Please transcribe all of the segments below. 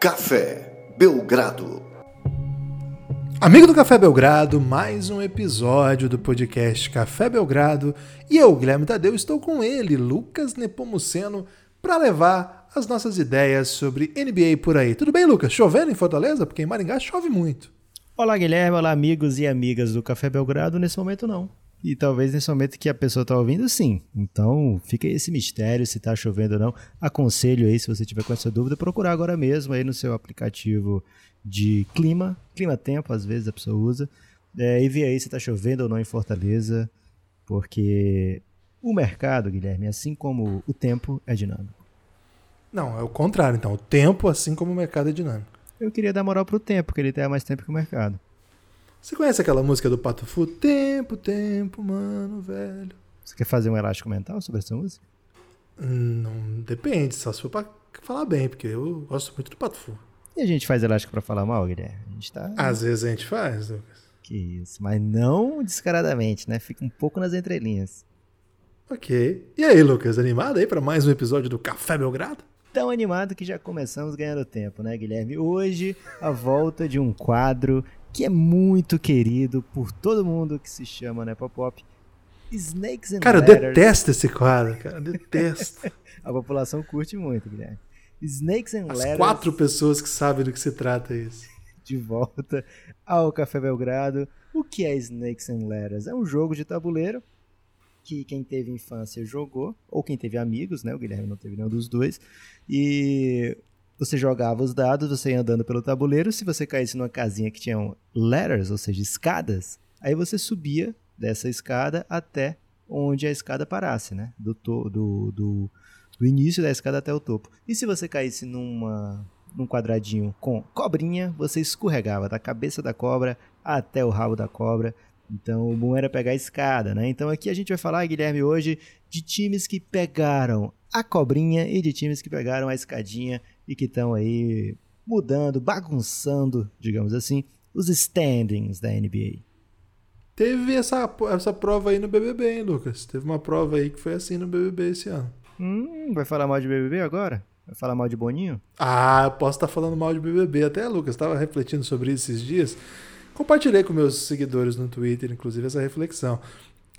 Café Belgrado. Amigo do Café Belgrado, mais um episódio do podcast Café Belgrado e eu, Guilherme Tadeu, estou com ele, Lucas Nepomuceno, para levar as nossas ideias sobre NBA por aí. Tudo bem, Lucas? Chovendo em Fortaleza? Porque em Maringá chove muito. Olá, Guilherme. Olá, amigos e amigas do Café Belgrado. Nesse momento, não. E talvez nesse momento que a pessoa está ouvindo, sim. Então, fica aí esse mistério se está chovendo ou não. Aconselho aí, se você tiver com essa dúvida, procurar agora mesmo aí no seu aplicativo de clima, clima-tempo, às vezes a pessoa usa, é, e ver aí se está chovendo ou não em Fortaleza, porque o mercado, Guilherme, assim como o tempo, é dinâmico. Não, é o contrário, então. O tempo, assim como o mercado, é dinâmico. Eu queria dar moral pro tempo, porque ele tem mais tempo que o mercado. Você conhece aquela música do Pato Fu? Tempo, tempo, mano, velho. Você quer fazer um elástico mental sobre essa música? Não depende, só se for pra falar bem, porque eu gosto muito do Pato Fu. E a gente faz elástico pra falar mal, Guilherme? A gente tá. Às vezes a gente faz, Lucas. Que isso, mas não descaradamente, né? Fica um pouco nas entrelinhas. Ok. E aí, Lucas, animado aí pra mais um episódio do Café Belgrado? Tão animado que já começamos ganhando tempo, né, Guilherme? Hoje, a volta de um quadro que é muito querido por todo mundo que se chama, né, Pop-Pop. Snakes and Cara, eu Ladders. detesto esse quadro, cara. eu Detesto. A população curte muito, Guilherme. Snakes and As Ladders quatro pessoas que sabem do que se trata isso. de volta ao Café Belgrado. O que é Snakes and Ladders? É um jogo de tabuleiro que quem teve infância jogou, ou quem teve amigos, né? O Guilherme não teve nenhum dos dois. E você jogava os dados, você ia andando pelo tabuleiro. Se você caísse numa casinha que tinha ladders, ou seja, escadas, aí você subia dessa escada até onde a escada parasse, né? Do, to- do, do, do início da escada até o topo. E se você caísse numa, num quadradinho com cobrinha, você escorregava da cabeça da cobra até o rabo da cobra. Então o bom era pegar a escada, né? Então aqui a gente vai falar, Guilherme, hoje de times que pegaram a cobrinha e de times que pegaram a escadinha e que estão aí mudando, bagunçando, digamos assim, os standings da NBA. Teve essa, essa prova aí no BBB, hein, Lucas? Teve uma prova aí que foi assim no BBB esse ano. Hum, vai falar mal de BBB agora? Vai falar mal de Boninho? Ah, eu posso estar falando mal de BBB. Até, Lucas, estava refletindo sobre isso esses dias. Compartilhei com meus seguidores no Twitter, inclusive, essa reflexão.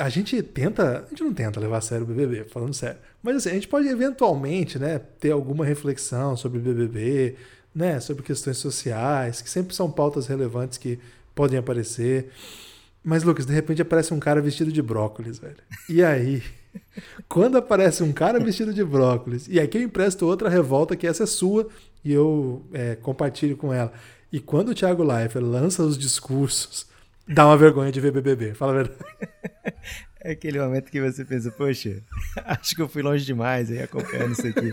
A gente tenta, a gente não tenta levar a sério o BBB, falando sério. Mas assim, a gente pode eventualmente, né, ter alguma reflexão sobre o BBB, né, sobre questões sociais, que sempre são pautas relevantes que podem aparecer. Mas, Lucas, de repente aparece um cara vestido de brócolis, velho. E aí, quando aparece um cara vestido de brócolis, e aqui eu empresto outra revolta, que essa é sua, e eu é, compartilho com ela. E quando o Thiago Leifert lança os discursos, dá uma vergonha de ver BBB, fala a verdade. É aquele momento que você pensa, poxa, acho que eu fui longe demais aí acompanhando isso aqui.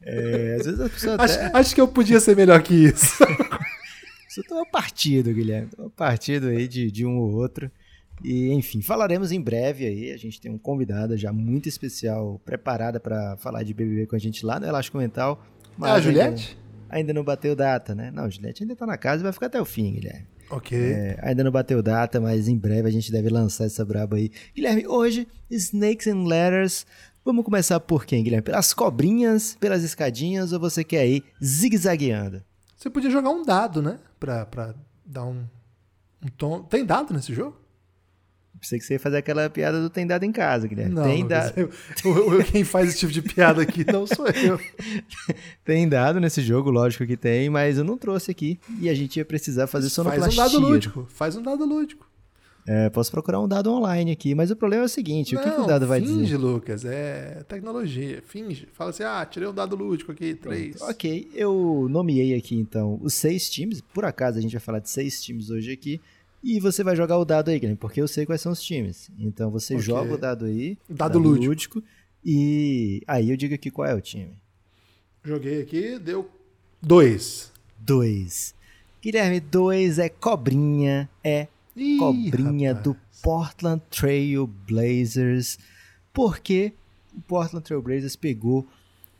É, às vezes a pessoa até... Acho, acho que eu podia ser melhor que isso. Isso tomou partido, Guilherme. Tomou partido aí de, de um ou outro. E, enfim, falaremos em breve aí. A gente tem um convidada já muito especial, preparada para falar de BBB com a gente lá no Elástico Mental. Ah, a Juliette? Ainda, não bateu data, né? Não, a Juliette ainda tá na casa e vai ficar até o fim, Guilherme. Ok. É, ainda não bateu data, mas em breve a gente deve lançar essa braba aí. Guilherme, hoje, Snakes and Ladders. Vamos começar por quem, Guilherme? Pelas cobrinhas, pelas escadinhas ou você quer ir zigue-zagueando? Você podia jogar um dado, né? Pra, pra dar um, um tom. Tem dado nesse jogo? Pensei que você ia fazer aquela piada do tem dado em casa, Guilherme. Não, tem, Lucas, da... eu- eu- quem faz esse tipo de piada aqui não sou eu. tem dado nesse jogo, lógico que tem, mas eu não trouxe aqui. E a gente ia precisar fazer Faz sonoplastia. um dado lúdico. Faz um dado lúdico. É, posso procurar um dado online aqui, mas o problema é o seguinte, o que, que o Não, dado vai finge, dizer? Lucas. É tecnologia. Finge. Fala assim, ah, tirei um dado lúdico aqui, três. Ok, eu nomeei aqui então os seis times. Por acaso a gente vai falar de seis times hoje aqui. E você vai jogar o dado aí, Guilherme, porque eu sei quais são os times. Então você Ok. joga o dado aí. Dado lúdico. E aí eu digo aqui qual é o time. Joguei aqui, deu dois. Dois. Guilherme, dois é cobrinha, é Ih, cobrinha rapaz. do Portland Trail Blazers. Porque o Portland Trail Blazers pegou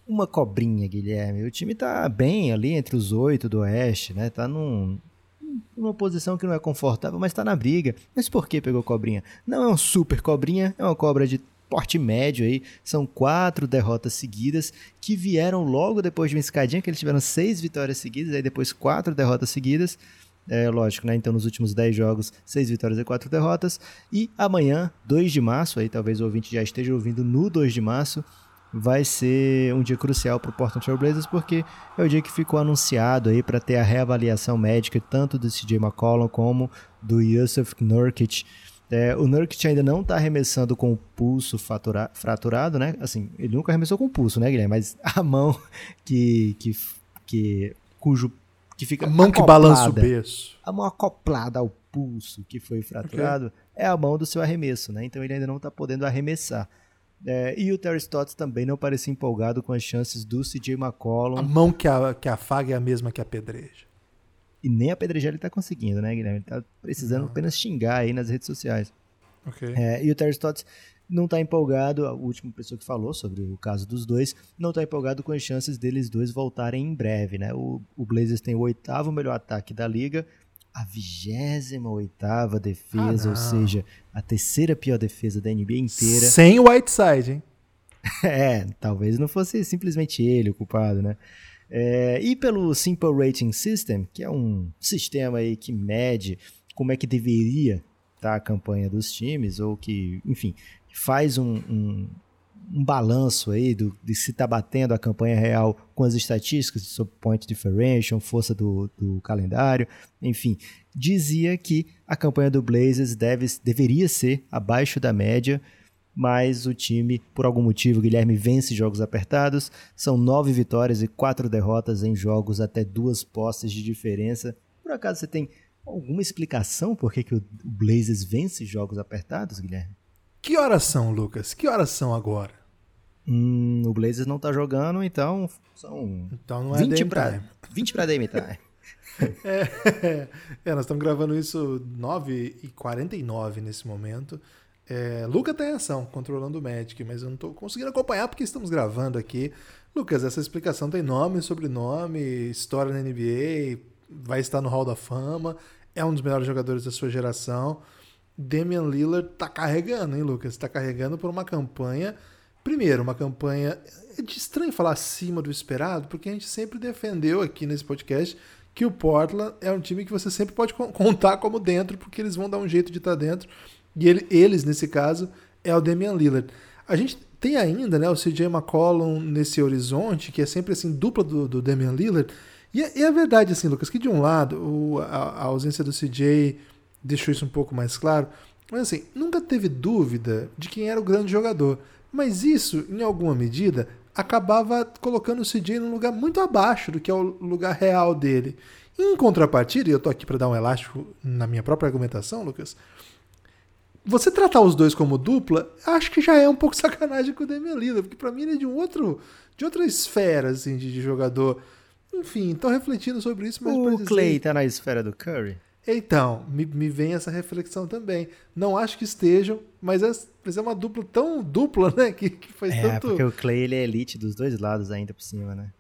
uma cobrinha, Guilherme. O time tá bem ali entre os oito do Oeste, né? Tá num, numa posição que não é confortável, mas tá na briga. Mas por que pegou cobrinha? Não é uma super cobrinha, é uma cobra de porte médio aí. São quatro derrotas seguidas que vieram logo depois de uma escadinha, que eles tiveram seis vitórias seguidas, aí depois quatro derrotas seguidas. É lógico, né? Então, nos últimos 10 jogos, 6 vitórias e 4 derrotas. E amanhã, 2 de março, aí talvez o ouvinte já esteja ouvindo no 2 de março, vai ser um dia crucial para o Portland Trail Blazers, porque é o dia que ficou anunciado aí para ter a reavaliação médica tanto do CJ McCollum como do Yusuf Nurkic. É, o Nurkic ainda não está arremessando com o pulso fatura, fraturado, né? Assim, ele nunca arremessou com o pulso, né, Guilherme? Mas a mão que, que, que cujo que fica a mão acoplada, que balança o berço. A mão acoplada ao pulso que foi fraturado okay. é a mão do seu arremesso, né? Então ele ainda não está podendo arremessar. É, e o Terry Stotts também não parecia empolgado com as chances do CJ McCollum. A mão que, a, que afaga é a mesma que a pedreja. E nem a pedrejar ele está conseguindo, né, Guilherme? Ele tá precisando não. apenas xingar aí nas redes sociais. Okay. É, e o Terry Stotts não está empolgado, a última pessoa que falou sobre o caso dos dois, não está empolgado com as chances deles dois voltarem em breve, né? O, o Blazers tem o oitavo melhor ataque da liga, a vigésima oitava defesa, ah, ou seja, a terceira pior defesa da NBA inteira. Sem o Whiteside, hein? é, talvez não fosse simplesmente ele o culpado, né? É, e pelo Simple Rating System, que é um sistema aí que mede como é que deveria estar tá a campanha dos times, ou que, enfim, faz um, um, um balanço aí do, de se está batendo a campanha real com as estatísticas sobre point differential, força do, do calendário, enfim, dizia que a campanha do Blazers deve, deveria ser abaixo da média, mas o time, por algum motivo, Guilherme vence jogos apertados, são nove vitórias e quatro derrotas em jogos até duas posses de diferença. Por acaso você tem alguma explicação por que, que o Blazers vence jogos apertados, Guilherme? Que horas são, Lucas? Que horas são agora? Hum, o Blazers não tá jogando, então são então não é 20 para 20 para DM time. é, é, nós estamos gravando isso 9h49 nesse momento. É, Lucas tem ação, controlando o Magic, mas eu não estou conseguindo acompanhar porque estamos gravando aqui. Lucas, essa explicação tem nome, sobrenome, história na NBA, vai estar no Hall da Fama, é um dos melhores jogadores da sua geração. Damian Lillard tá carregando, hein, Lucas? Tá carregando por uma campanha. Primeiro, uma campanha. É de estranho falar acima do esperado, porque a gente sempre defendeu aqui nesse podcast que o Portland é um time que você sempre pode contar como dentro, porque eles vão dar um jeito de estar tá dentro. E ele, eles, nesse caso, é o Damian Lillard. A gente tem ainda né, o CJ McCollum nesse horizonte, que é sempre assim, dupla do, do Damian Lillard. E é, é verdade, assim, Lucas, que de um lado, o, a, a ausência do CJ deixou isso um pouco mais claro. Mas assim, nunca teve dúvida de quem era o grande jogador. Mas isso, em alguma medida, acabava colocando o CJ num lugar muito abaixo do que é o lugar real dele. Em contrapartida, e eu tô aqui para dar um elástico na minha própria argumentação, Lucas, você tratar os dois como dupla, acho que já é um pouco sacanagem com o Lillard, porque para mim ele é de um outro, de outra esfera assim de, de jogador. Enfim, tô refletindo sobre isso, mas o dizer... Clay tá na esfera do Curry. Então, me, me vem essa reflexão também. Não acho que estejam, mas é, mas é uma dupla tão dupla, né? Que, que faz é, tanto. Porque o Clay ele é elite dos dois lados ainda por cima, né?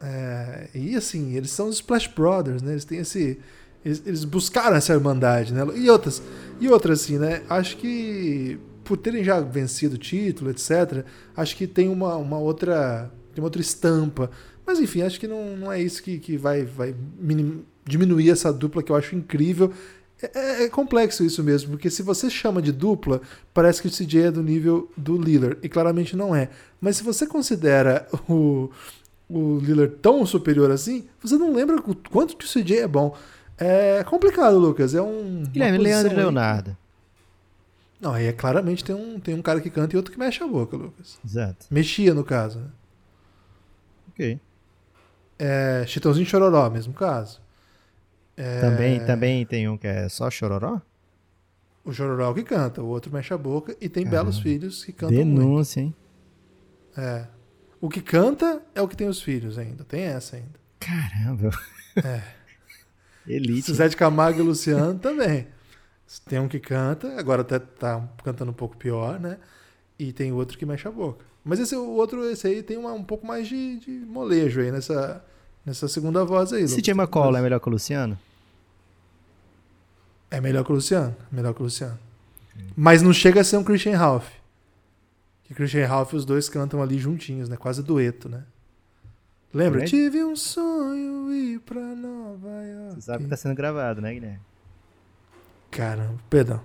É, e assim, eles são os Splash Brothers, né? Eles têm esse. Eles, eles, buscaram essa irmandade, né? E outras, e outras, assim, né? Acho que por terem já vencido o título, etc., acho que tem uma, uma outra. Tem uma outra estampa. Mas enfim, acho que não, não é isso que, que vai, vai minim, diminuir essa dupla que eu acho incrível. É, é, é, complexo isso mesmo, porque se você chama de dupla, parece que o CJ é do nível do Lillard, e claramente não é. Mas se você considera o, o Lillard tão superior assim, você não lembra o quanto que o CJ é bom. É complicado, Lucas. É um. Guilherme Leandro. Leonardo. Não, aí é claramente tem um, tem um cara que canta e outro que mexe a boca, Lucas. Exato. Mexia, no caso. Né? Ok. É, Chitãozinho Chororó, mesmo caso. É... Também, também tem um que é só chororó? O chororó que canta, o outro mexe a boca e tem Caramba. belos filhos que cantam Denúncia, muito. hein? É. O que canta é o que tem os filhos ainda. Tem essa ainda. Caramba. É. Elite. Zé de Camargo e Luciano também. Tem um que canta, agora até tá cantando um pouco pior, né? E tem outro que mexe a boca. Mas esse o outro, esse aí tem uma, um pouco mais de, de molejo aí nessa, nessa segunda voz aí. CJ McCall é melhor que o Luciano? É melhor que o Luciano. Melhor que o Luciano. Mas não chega a ser um Christian Ralph. Que Christian e Ralph, os dois cantam ali juntinhos, né? Quase dueto, né? Lembra? Tive um sonho ir pra Nova York. Você sabe que tá sendo gravado, né, Guilherme? Caramba, perdão.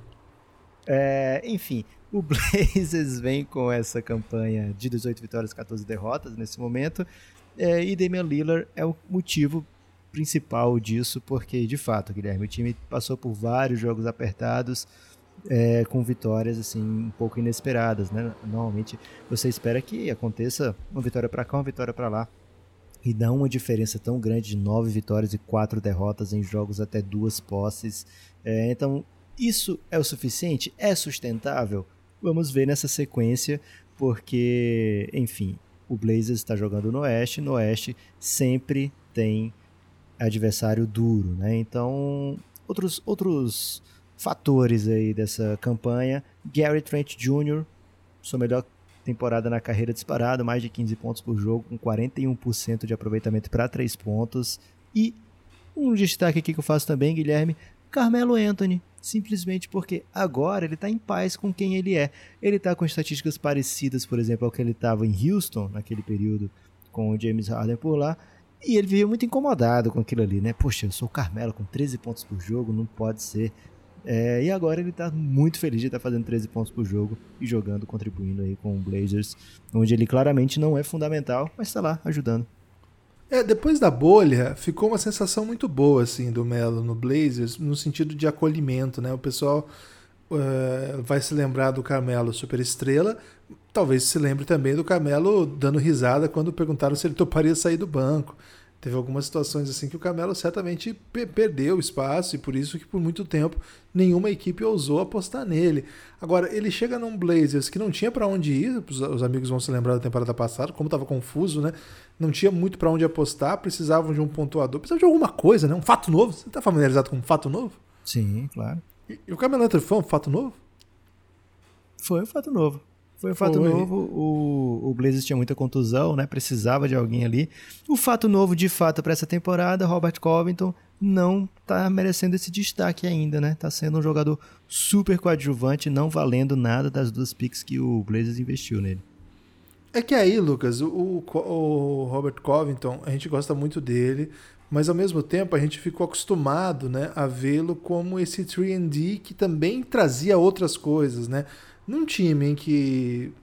É, enfim, o Blazers vem com essa campanha de 18 vitórias e 14 derrotas nesse momento. É, e Damian Lillard é o motivo principal disso, porque de fato, Guilherme, o time passou por vários jogos apertados. é, com vitórias assim um pouco inesperadas, né? Normalmente você espera que aconteça uma vitória para cá, uma vitória para lá e dá uma diferença tão grande de nove vitórias e quatro derrotas em jogos até duas posses. É, então, isso é o suficiente? É sustentável? Vamos ver nessa sequência, porque, enfim, o Blazers está jogando no Oeste, no Oeste sempre tem adversário duro, né? Então, outros, outros fatores aí dessa campanha, Gary Trent Jr., sua melhor temporada na carreira disparada, mais de 15 pontos por jogo, com 41% de aproveitamento para 3 pontos. E um destaque aqui que eu faço também, Guilherme, Carmelo Anthony, simplesmente porque agora ele está em paz com quem ele é. Ele está com estatísticas parecidas, por exemplo, ao que ele estava em Houston, naquele período com o James Harden por lá, e ele vivia muito incomodado com aquilo ali, né? Poxa, eu sou o Carmelo com 13 pontos por jogo, não pode ser. É, e agora ele está muito feliz de estar fazendo 13 pontos por jogo e jogando, contribuindo aí com o Blazers, onde ele claramente não é fundamental, mas está lá ajudando. É, depois da bolha, ficou uma sensação muito boa, assim, do Melo no Blazers, no sentido de acolhimento, né? O pessoal uh, vai se lembrar do Carmelo super estrela, talvez se lembre também do Carmelo dando risada quando perguntaram se ele toparia sair do banco. Teve algumas situações assim que o Carmelo certamente pe perdeu espaço e por isso que por muito tempo nenhuma equipe ousou apostar nele. Agora, ele chega num Blazers que não tinha para onde ir, os amigos vão se lembrar da temporada passada, como estava confuso, né? Não tinha muito para onde apostar, precisavam de um pontuador, precisavam de alguma coisa, né? Um fato novo. Você está familiarizado com um fato novo? Sim, claro. E, o Anthony foi um fato novo? Foi um fato novo. Foi um fato Foi. novo. O, o Blazers tinha muita contusão, né? Precisava de alguém ali. O fato novo, de fato, para essa temporada, Robert Covington não tá merecendo esse destaque ainda, né? Tá sendo um jogador super coadjuvante, não valendo nada das duas picks que o Blazers investiu nele. É que aí, Lucas, o, o Robert Covington, a gente gosta muito dele, mas ao mesmo tempo a gente ficou acostumado né, a vê-lo como esse 3D que também trazia outras coisas, né? num time em que.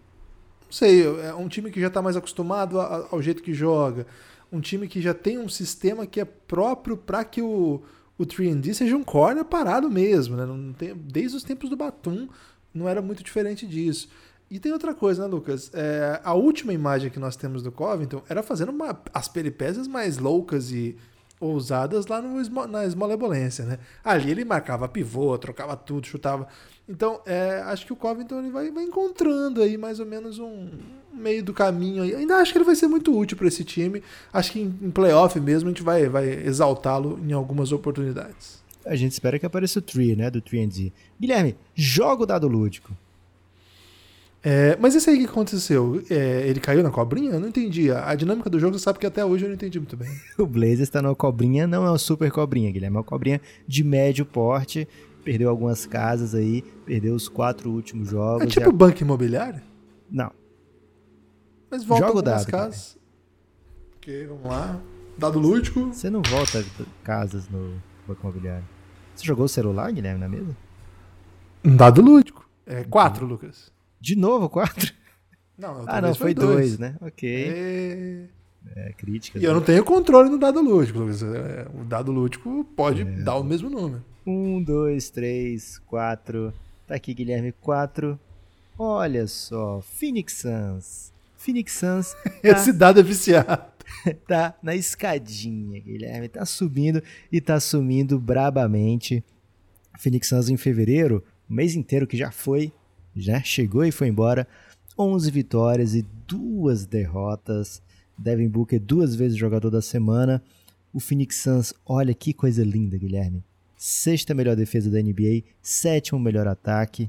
Não sei, é um time que já está mais acostumado ao jeito que joga, um time que já tem um sistema que é próprio para que o, o 3D seja um corner parado mesmo, né? Não tem, desde os tempos do Batum não era muito diferente disso. E tem outra coisa, né, Lucas? É, a última imagem que nós temos do Covington era fazendo uma, as peripécias mais loucas e ousadas lá no, na esmolebolência, né? Ali ele marcava pivô, trocava tudo, chutava. Então, é, acho que o Covington ele vai, vai, encontrando aí mais ou menos um meio do caminho. Aí. Ainda acho que ele vai ser muito útil para esse time. Acho que em, em playoff mesmo a gente vai, vai exaltá-lo em algumas oportunidades. A gente espera que apareça o Tree, né? Do 3D. Guilherme, joga o dado lúdico. É, mas esse aí que aconteceu? É, ele caiu na cobrinha? Eu não entendi. A, a, dinâmica do jogo você sabe que até hoje eu não entendi muito bem. o Blazer está na cobrinha, não é uma super cobrinha, Guilherme. É uma cobrinha de médio porte perdeu algumas casas aí, perdeu os quatro últimos jogos. É tipo já... banco imobiliário? Não. Mas volta Joga algumas dado, casas. Cara. Ok, vamos lá. Dado lúdico. Você não volta casas no banco imobiliário. Você jogou o celular, Guilherme, na mesa? Dado lúdico. É quatro. Lucas. De novo, quatro? Não, ah, não, foi, foi dois. dois. né? Ok. E... É, crítica. E eu não tenho controle no dado lúdico. É, o dado lúdico pode é. dar o mesmo número. Um, dois, três, quatro. Tá aqui, Guilherme, quatro. Olha só, Phoenix Suns. Phoenix Suns. Tá, Esse dado é viciado. tá na escadinha, Guilherme. Tá subindo e tá sumindo brabamente. Phoenix Suns em fevereiro, o mês inteiro que já foi, já chegou e foi embora. 11 vitórias e duas derrotas. Devin Booker duas vezes jogador da semana. O Phoenix Suns, olha que coisa linda, Guilherme sexta melhor defesa da NBA, sétimo melhor ataque.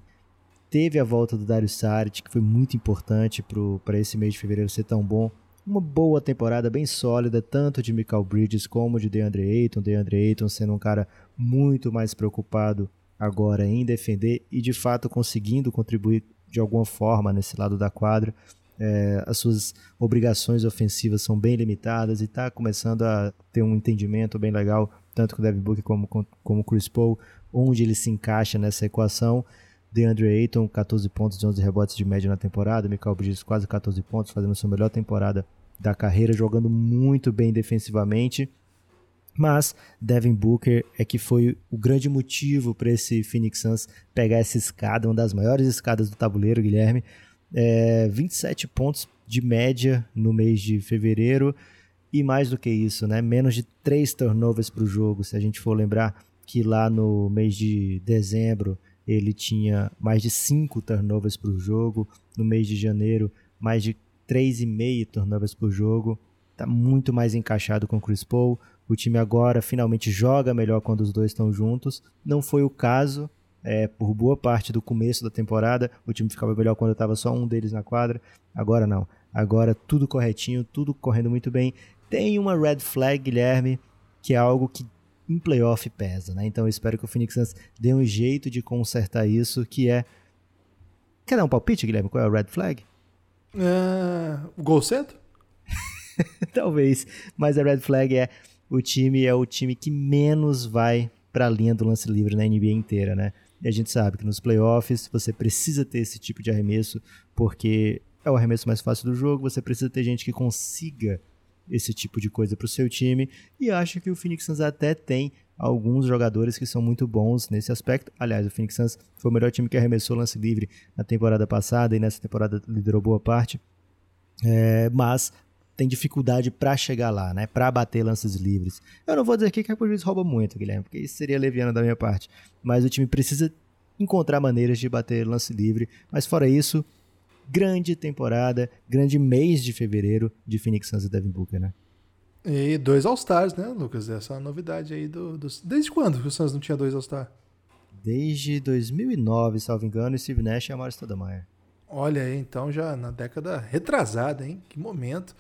Teve a volta do Dario Saric, que foi muito importante para esse mês de fevereiro ser tão bom. Uma boa temporada bem sólida, tanto de Michael Bridges como de DeAndre Ayton. DeAndre Ayton sendo um cara muito mais preocupado agora em defender e de fato conseguindo contribuir de alguma forma nesse lado da quadra. É, as suas obrigações ofensivas são bem limitadas e está começando a ter um entendimento bem legal, tanto com o Devin Booker como com o Chris Paul, onde ele se encaixa nessa equação. DeAndre Ayton, 14 pontos e 11 rebotes de média na temporada. Michael Bridges, quase 14 pontos, fazendo sua melhor temporada da carreira, jogando muito bem defensivamente. Mas Devin Booker é que foi o grande motivo para esse Phoenix Suns pegar essa escada, uma das maiores escadas do tabuleiro, Guilherme. É, 27 pontos de média no mês de fevereiro. E mais do que isso, né? menos de 3 turnovers para o jogo. Se a gente for lembrar que lá no mês de dezembro ele tinha mais de 5 turnovers por jogo. No mês de janeiro, mais de 3,5 turnovers por jogo. Está muito mais encaixado com o Chris Paul. O time agora finalmente joga melhor quando os dois estão juntos. Não foi o caso é, por boa parte do começo da temporada. O time ficava melhor quando estava só um deles na quadra. Agora não. Agora tudo corretinho, tudo correndo muito bem. Tem uma red flag, Guilherme, que é algo que em playoff pesa, né? Então eu espero que o Phoenix Suns dê um jeito de consertar isso, que é... Quer dar um palpite, Guilherme? Qual é a red flag? O gol cedo? Talvez, mas a red flag é o time é o time que menos vai para a linha do lance livre na NBA inteira, né? E a gente sabe que nos playoffs você precisa ter esse tipo de arremesso, porque é o arremesso mais fácil do jogo, você precisa ter gente que consiga esse tipo de coisa para o seu time. E acho que o Phoenix Suns até tem alguns jogadores que são muito bons nesse aspecto. Aliás, o Phoenix Suns foi o melhor time que arremessou lance livre na temporada passada e nessa temporada liderou boa parte. É, mas tem dificuldade para chegar lá, né? Para bater lances livres. Eu não vou dizer aqui que a Juiz rouba muito, Guilherme, porque isso seria leviano da minha parte. Mas o time precisa encontrar maneiras de bater lance livre. Mas fora isso, grande temporada, grande mês de fevereiro de Phoenix Suns e Devin Booker, né? E dois All-Stars, né, Lucas? Essa é novidade aí do, dos... Desde quando o Suns não tinha dois All-Stars? Desde 2009, salvo engano, e Steve Nash e Amaro Stoudemire. Olha aí, então já na década retrasada, hein? Que momento.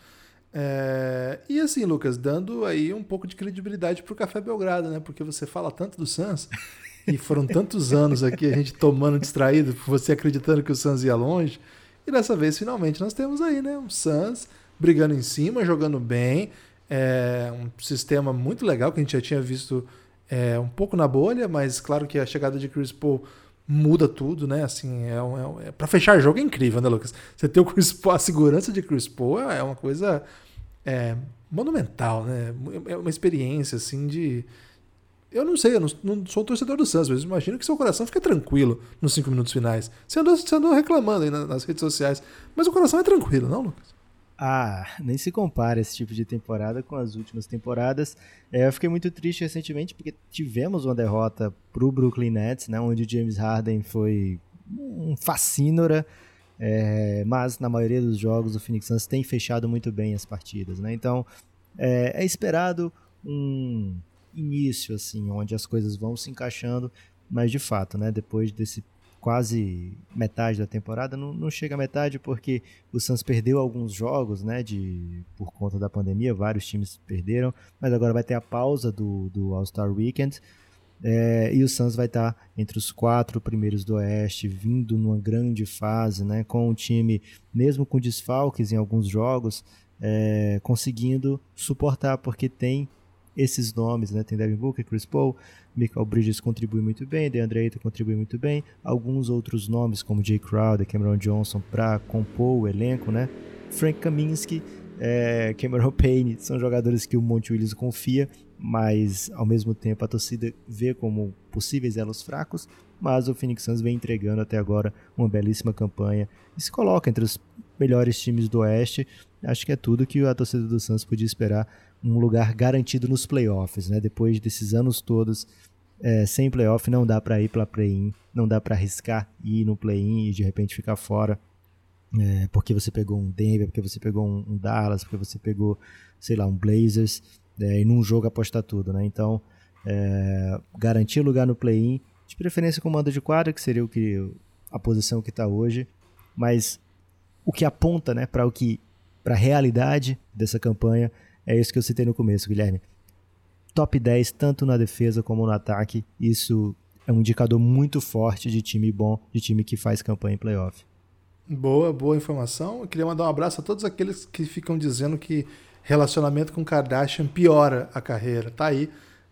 É... E assim, Lucas, dando aí um pouco de credibilidade pro Café Belgrado, né? Porque você fala tanto do Suns e foram tantos anos aqui a gente tomando distraído, você acreditando que o Suns ia longe. E dessa vez, finalmente, nós temos aí, né? O Suns brigando em cima, jogando bem. É um sistema muito legal que a gente já tinha visto é, um pouco na bolha, mas claro que a chegada de Chris Paul muda tudo, né? Assim, é, um, é, é para fechar jogo é incrível, né, Lucas? Você ter o Chris Paul, a segurança de Chris Paul é, é uma coisa é, monumental, né? É uma experiência assim de eu não sei, eu não, não sou um torcedor do Suns, mas imagino que seu coração fica tranquilo nos cinco minutos finais. Você andou, você andou reclamando aí nas redes sociais, mas o coração é tranquilo, não, Lucas? Ah, nem se compara esse tipo de temporada com as últimas temporadas. É, eu fiquei muito triste recentemente porque tivemos uma derrota pro Brooklyn Nets, né, onde o James Harden foi um fascínora, é, mas na maioria dos jogos o Phoenix Suns tem fechado muito bem as partidas, né? Então é, é esperado um início, assim, onde as coisas vão se encaixando, mas de fato, né, depois desse quase metade da temporada, não, não chega a metade porque o Suns perdeu alguns jogos, né, de, por conta da pandemia, vários times perderam, mas agora vai ter a pausa do, do All-Star Weekend, é, e o Suns vai estar entre os quatro primeiros do Oeste, vindo numa grande fase, né, com o time, mesmo com desfalques em alguns jogos, é, conseguindo suportar, porque tem esses nomes, né? Tem Devin Booker, Chris Paul, Michael Bridges contribui muito bem, DeAndre Ayton contribui muito bem, alguns outros nomes como Jay Crowder, Cameron Johnson para compor o elenco, né? Frank Kaminsky, é, Cameron Payne, são jogadores que o Monte Williams confia, mas ao mesmo tempo a torcida vê como possíveis elos fracos, mas o Phoenix Suns vem entregando até agora uma belíssima campanha e se coloca entre os melhores times do Oeste. Acho que é tudo que a torcida do Suns podia esperar um lugar garantido nos playoffs, né? Depois desses anos todos é, sem playoff, não dá para ir para play-in, não dá para arriscar ir no play-in e de repente ficar fora, é, porque você pegou um Denver, porque você pegou um, um Dallas, porque você pegou, sei lá, um Blazers, é, e num jogo apostar tudo, né? Então, é, garantir lugar no play-in, de preferência com mando de quadra, que seria o que a posição que está hoje, mas o que aponta, né, para o que para a realidade dessa campanha é isso que eu citei no começo, Guilherme. Top 10, tanto na defesa como no ataque. Isso é um indicador muito forte de time bom, de time que faz campanha em playoff. Boa, boa informação. Eu queria mandar um abraço a todos aqueles que ficam dizendo que relacionamento com Kardashian piora a carreira. Tá aí,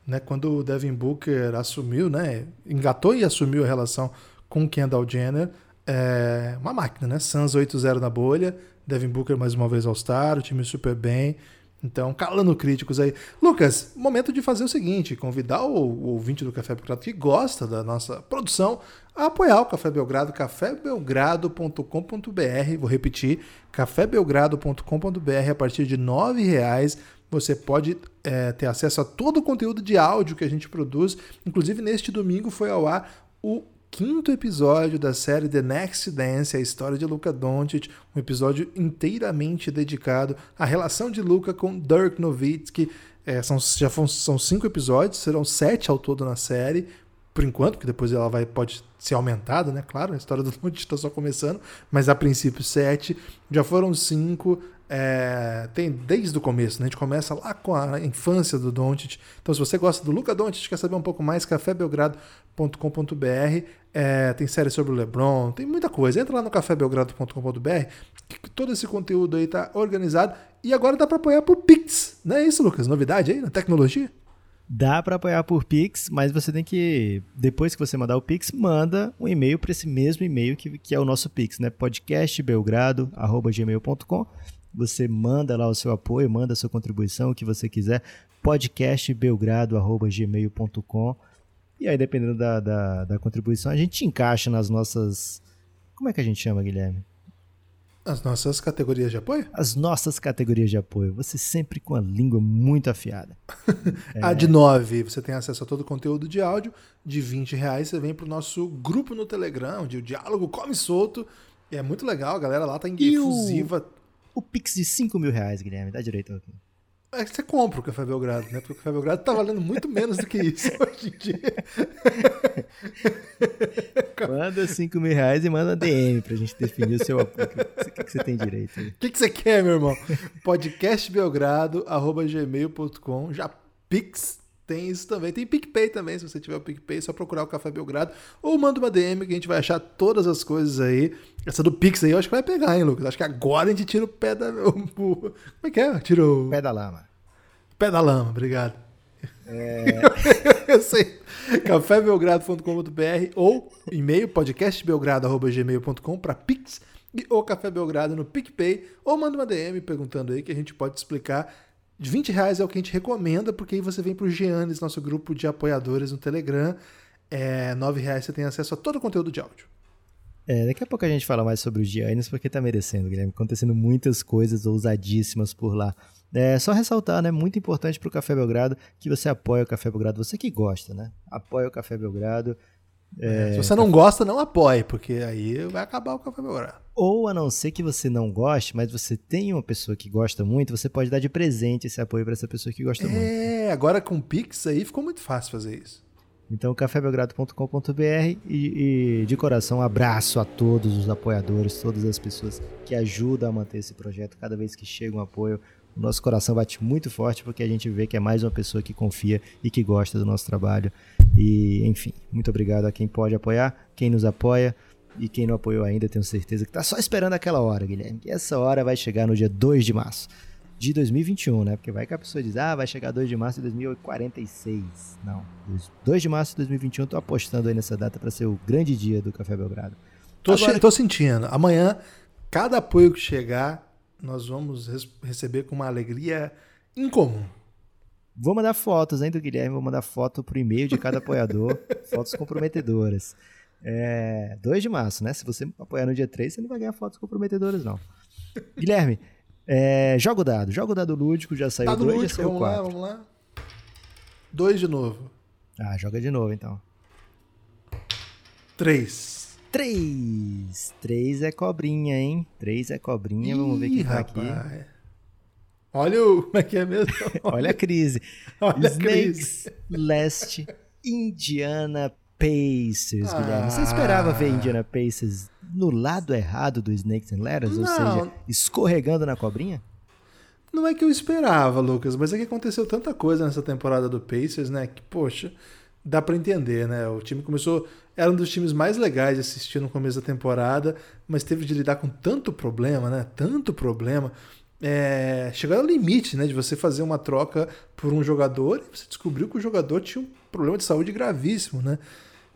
né? Quando o Devin Booker assumiu, né? Engatou e assumiu a relação com Kendall Jenner. É uma máquina, né? Suns 8-0 na bolha. Devin Booker mais uma vez All-Star, o time super bem. Então, calando críticos aí. Lucas, momento de fazer o seguinte: convidar o, o ouvinte do Café Belgrado que gosta da nossa produção a apoiar o Café Belgrado, cafébelgrado.com.br. Vou repetir: cafébelgrado.com.br. A partir de R$ reais você pode é, ter acesso a todo o conteúdo de áudio que a gente produz. Inclusive, neste domingo foi ao ar o quinto episódio da série The Next Dance, a história de Luca Doncic, um episódio inteiramente dedicado à relação de Luca com Dirk Nowitzki. É, são, já são cinco episódios, serão sete ao todo na série, por enquanto, porque depois ela vai, pode ser aumentada, né? Claro, a história do Doncic está só começando, mas a princípio sete. Já foram cinco. É, tem desde o começo, né? A gente começa lá com a infância do Doncic. Então, se você gosta do Luca Doncic, quer saber um pouco mais, cafébelgrado.com.br. É, tem série sobre o LeBron, tem muita coisa. Entra lá no cafébelgrado.com.br, que todo esse conteúdo aí tá organizado. E agora dá para apoiar por Pix, não é isso, Lucas? Novidade aí na tecnologia? Dá para apoiar por Pix, mas você tem que, depois que você mandar o Pix, manda um e-mail para esse mesmo e-mail que, que é o nosso Pix, né? podcastbelgrado.gmail.com você manda lá o seu apoio, manda a sua contribuição, o que você quiser, podcastbelgrado.gmail.com e aí, dependendo da, da, da, contribuição, a gente encaixa nas nossas... Como é que a gente chama, Guilherme? As nossas categorias de apoio? As nossas categorias de apoio. Você sempre com a língua muito afiada. é... A de 9, você tem acesso a todo o conteúdo de áudio. De 20 reais, você vem para o nosso grupo no Telegram, onde o diálogo come solto. E é muito legal, a galera lá tá efusiva. O Pix de 5 mil reais, Guilherme, dá direito aqui. É que você compra o Café Belgrado, né? Porque o Café Belgrado tá valendo muito menos do que isso hoje em dia. manda 5 mil reais e manda DM pra gente definir o seu apoio. O que, que, você tem direito? O que, que você quer, meu irmão? podcastbelgrado.gmail.com Já Pix tem isso também. Tem PicPay também, se você tiver o PicPay, é só procurar o Café Belgrado. Ou manda uma DM que a gente vai achar todas as coisas aí. Essa do Pix aí eu acho que vai pegar, hein, Lucas? Acho que agora a gente tira o pé da. Como é que é? Tira o. Pé da lama. Pé da lama, obrigado. É... eu sei. cafébelgrado.com.br ou e-mail podcastbelgrado.gmail.com para Pix ou Café Belgrado no PicPay ou manda uma DM perguntando aí que a gente pode explicar de 20 reais é o que a gente recomenda, porque aí você vem para o Giannis, nosso grupo de apoiadores no Telegram. É, 9 reais você tem acesso a todo o conteúdo de áudio. É, daqui a pouco a gente fala mais sobre o Giannis, porque tá merecendo, Guilherme. Acontecendo muitas coisas ousadíssimas por lá. É só ressaltar, né? Muito importante para o Café Belgrado que você apoia o Café Belgrado. Você que gosta, né? Apoia o Café Belgrado. É, se você não gosta, não apoie, porque aí vai acabar o Café Belgrado. Ou a não ser que você não goste, mas você tem uma pessoa que gosta muito, você pode dar de presente esse apoio para essa pessoa que gosta é, muito. É, agora com o Pix aí ficou muito fácil fazer isso. Então, cafébelgrado.com.br e, e de coração, um abraço a todos os apoiadores, todas as pessoas que ajudam a manter esse projeto. Cada vez que chega um apoio, o nosso coração bate muito forte porque a gente vê que é mais uma pessoa que confia e que gosta do nosso trabalho. E, enfim, muito obrigado a quem pode apoiar, quem nos apoia e quem não apoiou ainda, tenho certeza que está só esperando aquela hora, Guilherme. Que essa hora vai chegar no dia 2 de março de 2021, né? Porque vai que a pessoa diz, ah, vai chegar 2 de março de 2046. Não, 2 de março de 2021, tô apostando aí nessa data para ser o grande dia do Café Belgrado. Tô, Agora... tô sentindo. Amanhã, cada apoio que chegar, nós vamos receber com uma alegria incomum. Vou mandar fotos, hein, do Guilherme. Vou mandar foto pro e-mail de cada apoiador. fotos comprometedoras. É, 2 de março, né? Se você apoiar no dia 3, você não vai ganhar fotos comprometedoras, não. Guilherme, é, joga o dado. Joga o dado lúdico, já saiu 2, já saiu 4. Vamos lá, vamos lá. 2 de novo. Ah, joga de novo, então. 3. 3. 3 é cobrinha, hein? 3 é cobrinha. Ih, Vamos ver quem tá aqui. Olha o. Como é que é mesmo? Olha a crise. Olha Snakes, a crise. Leste, Indiana Pacers, ah. Guilherme. Você esperava ver Indiana Pacers no lado errado do Snakes and Ladders? Ou seja, escorregando na cobrinha? Não é que eu esperava, Lucas, mas é que aconteceu tanta coisa nessa temporada do Pacers, né? Que, poxa, dá para entender, né? O time começou. Era um dos times mais legais de assistir no começo da temporada, mas teve de lidar com tanto problema, né? Tanto problema. É, chegou ao limite, né? De você fazer uma troca por um jogador e você descobriu que o jogador tinha um problema de saúde gravíssimo, né?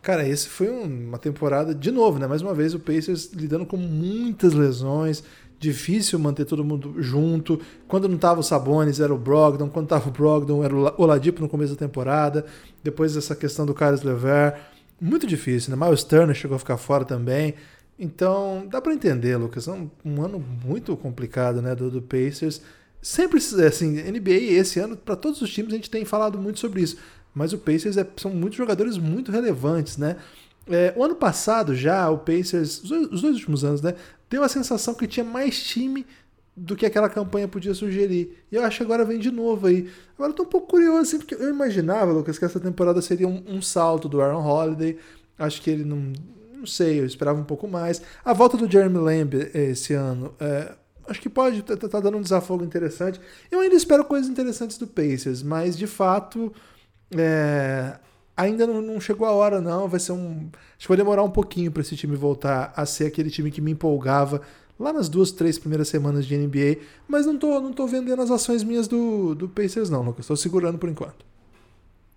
Cara, esse foi uma temporada, de novo, né? Mais uma vez, o Pacers lidando com muitas lesões, difícil manter todo mundo junto. Quando não tava o Sabonis, era o Brogdon. Quando tava o Brogdon, era o Oladipo no começo da temporada. Depois essa questão do Carlos Lever. Muito difícil, né? Miles Turner chegou a ficar fora também. Então, dá para entender, Lucas. É um, um, ano muito complicado, né, do, do Pacers. Sempre, assim, NBA esse ano, para todos os times, a gente tem falado muito sobre isso. Mas o Pacers é, são muitos jogadores muito relevantes, né? É, o ano passado já, o Pacers, os dois, os dois últimos anos, né? Deu a sensação que tinha mais time do que aquela campanha podia sugerir. E eu acho que agora vem de novo aí. Agora eu tô um pouco curioso, assim, porque eu imaginava, Lucas, que essa temporada seria um, um salto do Aaron Holiday. Acho que ele não. Não sei, eu esperava um pouco mais. A volta do Jeremy Lamb eh, esse ano. É, acho que pode estar tá, tá dando um desafogo interessante. Eu ainda espero coisas interessantes do Pacers, mas de fato. É, ainda não, não, chegou a hora, não. Vai ser um. Acho que vai demorar um pouquinho para esse time voltar a ser aquele time que me empolgava lá nas duas, três primeiras semanas de NBA. Mas não tô, não tô vendendo as ações minhas do, do Pacers, não, Lucas. Estou segurando por enquanto.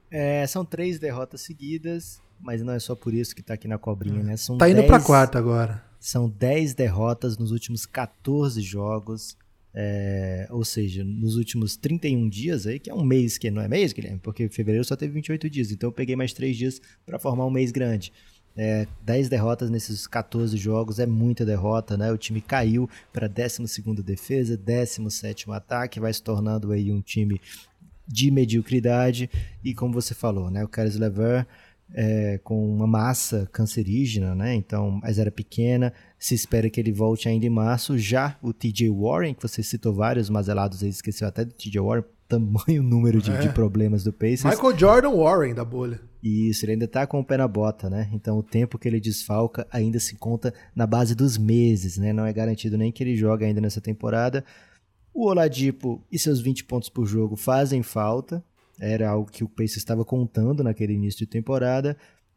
É, são três derrotas seguidas, mas não é só por isso que tá aqui na cobrinha, né? São tá indo dez, pra quarta agora. São 10 derrotas nos últimos 14 jogos. É, ou seja, nos últimos 31 dias aí, que é um mês que não é mês, Guilherme, porque fevereiro só teve 28 dias, então eu peguei mais 3 dias para formar um mês grande. É, 10 derrotas nesses 14 jogos é muita derrota, né? O time caiu para 12 defesa, 17 ataque, vai se tornando aí um time de mediocridade. E como você falou, né? O Caris Lever é, com uma massa cancerígena, né? Então, mas era pequena. Se espera que ele volte ainda em março. Já o TJ Warren, que você citou vários mazelados aí, esqueceu até do TJ Warren, tamanho número de, é. de, problemas do Pacers. Michael Jordan Warren da bolha. Isso, ele ainda tá com o pé na bota, né? Então o tempo que ele desfalca ainda se conta na base dos meses, né? Não é garantido nem que ele jogue ainda nessa temporada. O Oladipo e seus 20 pontos por jogo fazem falta, era algo que o Pacers estava contando naquele início de temporada.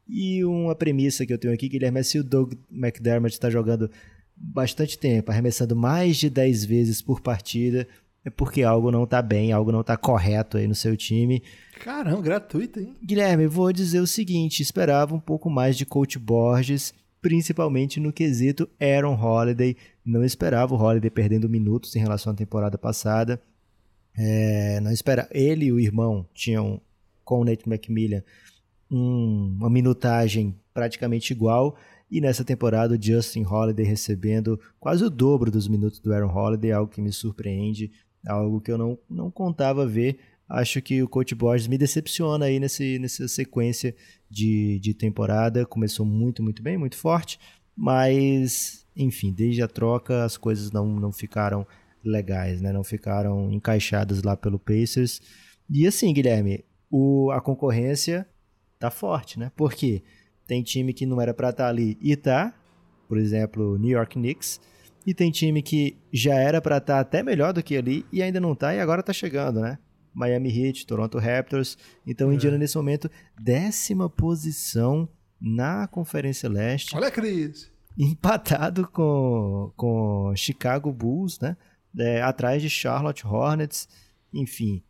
E uma premissa que eu tenho aqui, Guilherme, é se o Doug McDermott está jogando bastante tempo, arremessando mais de 10 vezes por partida, é porque algo não está bem, algo não está correto aí no seu time. Caramba, gratuito, hein? Guilherme, vou dizer o seguinte: esperava um pouco mais de Coach Borges, principalmente no quesito Aaron Holiday. Não esperava o Holiday perdendo minutos em relação à temporada passada. É, não espera. Ele e o irmão tinham, com o Nate McMillan, um, uma minutagem praticamente igual. E nessa temporada, o Justin Holiday recebendo quase o dobro dos minutos do Aaron Holiday, algo que me surpreende, algo que eu não, não contava ver. Acho que o Coach Borges me decepciona aí nesse, nessa sequência de, de temporada. Começou muito, muito bem, muito forte, mas, enfim, desde a troca as coisas não, não ficaram legais, né? Não ficaram encaixadas lá pelo Pacers. E assim, Guilherme, o, a concorrência tá forte, né? Porque tem time que não era para estar tá ali e tá, por exemplo, New York Knicks, e tem time que já era para estar tá até melhor do que ali e ainda não tá e agora tá chegando, né? Miami Heat, Toronto Raptors. Então, é. Indiana nesse momento, décima posição na Conferência Leste. Olha a crise. Empatado com, com Chicago Bulls, né? é, atrás de Charlotte Hornets, enfim.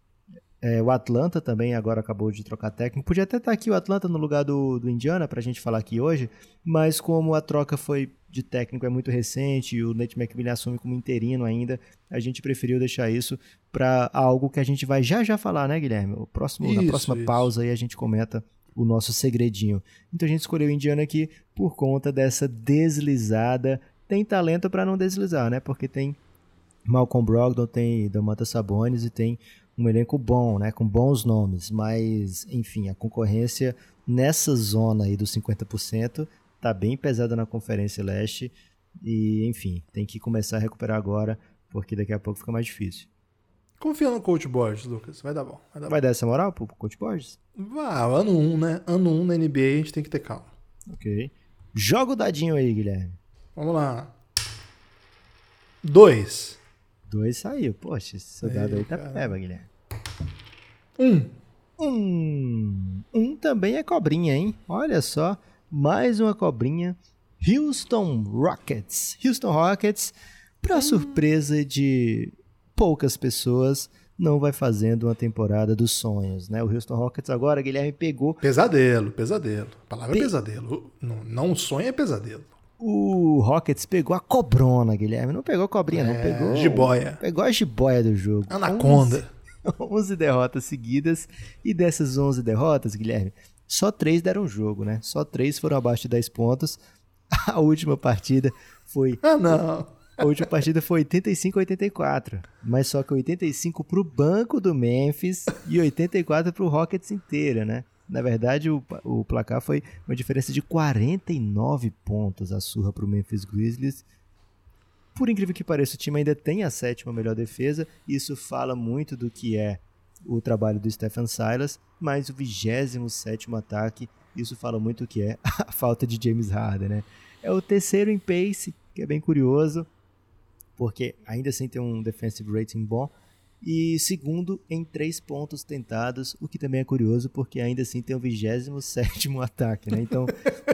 É, o Atlanta também agora acabou de trocar técnico. Podia até estar aqui o Atlanta no lugar do, do Indiana para a gente falar aqui hoje, mas como a troca foi de técnico é muito recente e o Nate McMillan assume como interino ainda, a gente preferiu deixar isso para algo que a gente vai já já falar, né, Guilherme? O próximo, isso, na próxima isso. pausa aí a gente comenta o nosso segredinho. Então a gente escolheu o Indiana aqui por conta dessa deslizada. Tem talento para não deslizar, né? Porque tem Malcolm Brogdon, tem Domantas Sabonis e tem um elenco bom, né, com bons nomes, mas enfim, a concorrência nessa zona aí dos 50% tá bem pesada na Conferência Leste e enfim, tem que começar a recuperar agora, porque daqui a pouco fica mais difícil. Confia no Coach Borges, Lucas, vai dar bom. Vai dar, vai dar essa moral pro Coach Borges? Vá, ano 1, um, né? Ano 1 um na NBA a gente tem que ter calma. Ok. Joga o dadinho aí, Guilherme. Vamos lá. 2. Dois saiu. Poxa, esse soldado aí, aí tá peba, Guilherme. Um. Um. Um também é cobrinha, hein? Olha só, mais uma cobrinha. Houston Rockets. Houston Rockets, para surpresa de poucas pessoas, não vai fazendo uma temporada dos sonhos, né? O Houston Rockets agora, Guilherme pegou. Pesadelo, pesadelo. A palavra é pesadelo. Não, não sonho é pesadelo. O Rockets pegou a cobrona, Guilherme. Não pegou a cobrinha, não. É, Pegou. jiboia. Pegou a jiboia do jogo. Anaconda. 11, 11 derrotas seguidas. E dessas 11 derrotas, Guilherme, só três deram jogo, né? Só três foram abaixo de 10 pontos. A última partida foi. Ah, não. A última partida foi 85 a 84. Mas só que 85 pro banco do Memphis e 84 pro Rockets inteira, né? Na verdade, o, o placar foi uma diferença de 49 pontos a surra pro Memphis Grizzlies. Por incrível que pareça, o time ainda tem a sétima melhor defesa. Isso fala muito do que é o trabalho do Stephen Silas, mas o 27 ataque, isso fala muito do que é a falta de James Harden, né? É o terceiro em pace, que é bem curioso, porque ainda assim tem um defensive rating bom, e segundo em três pontos tentados, o que também é curioso, porque ainda assim tem o 27 ataque, né? Então,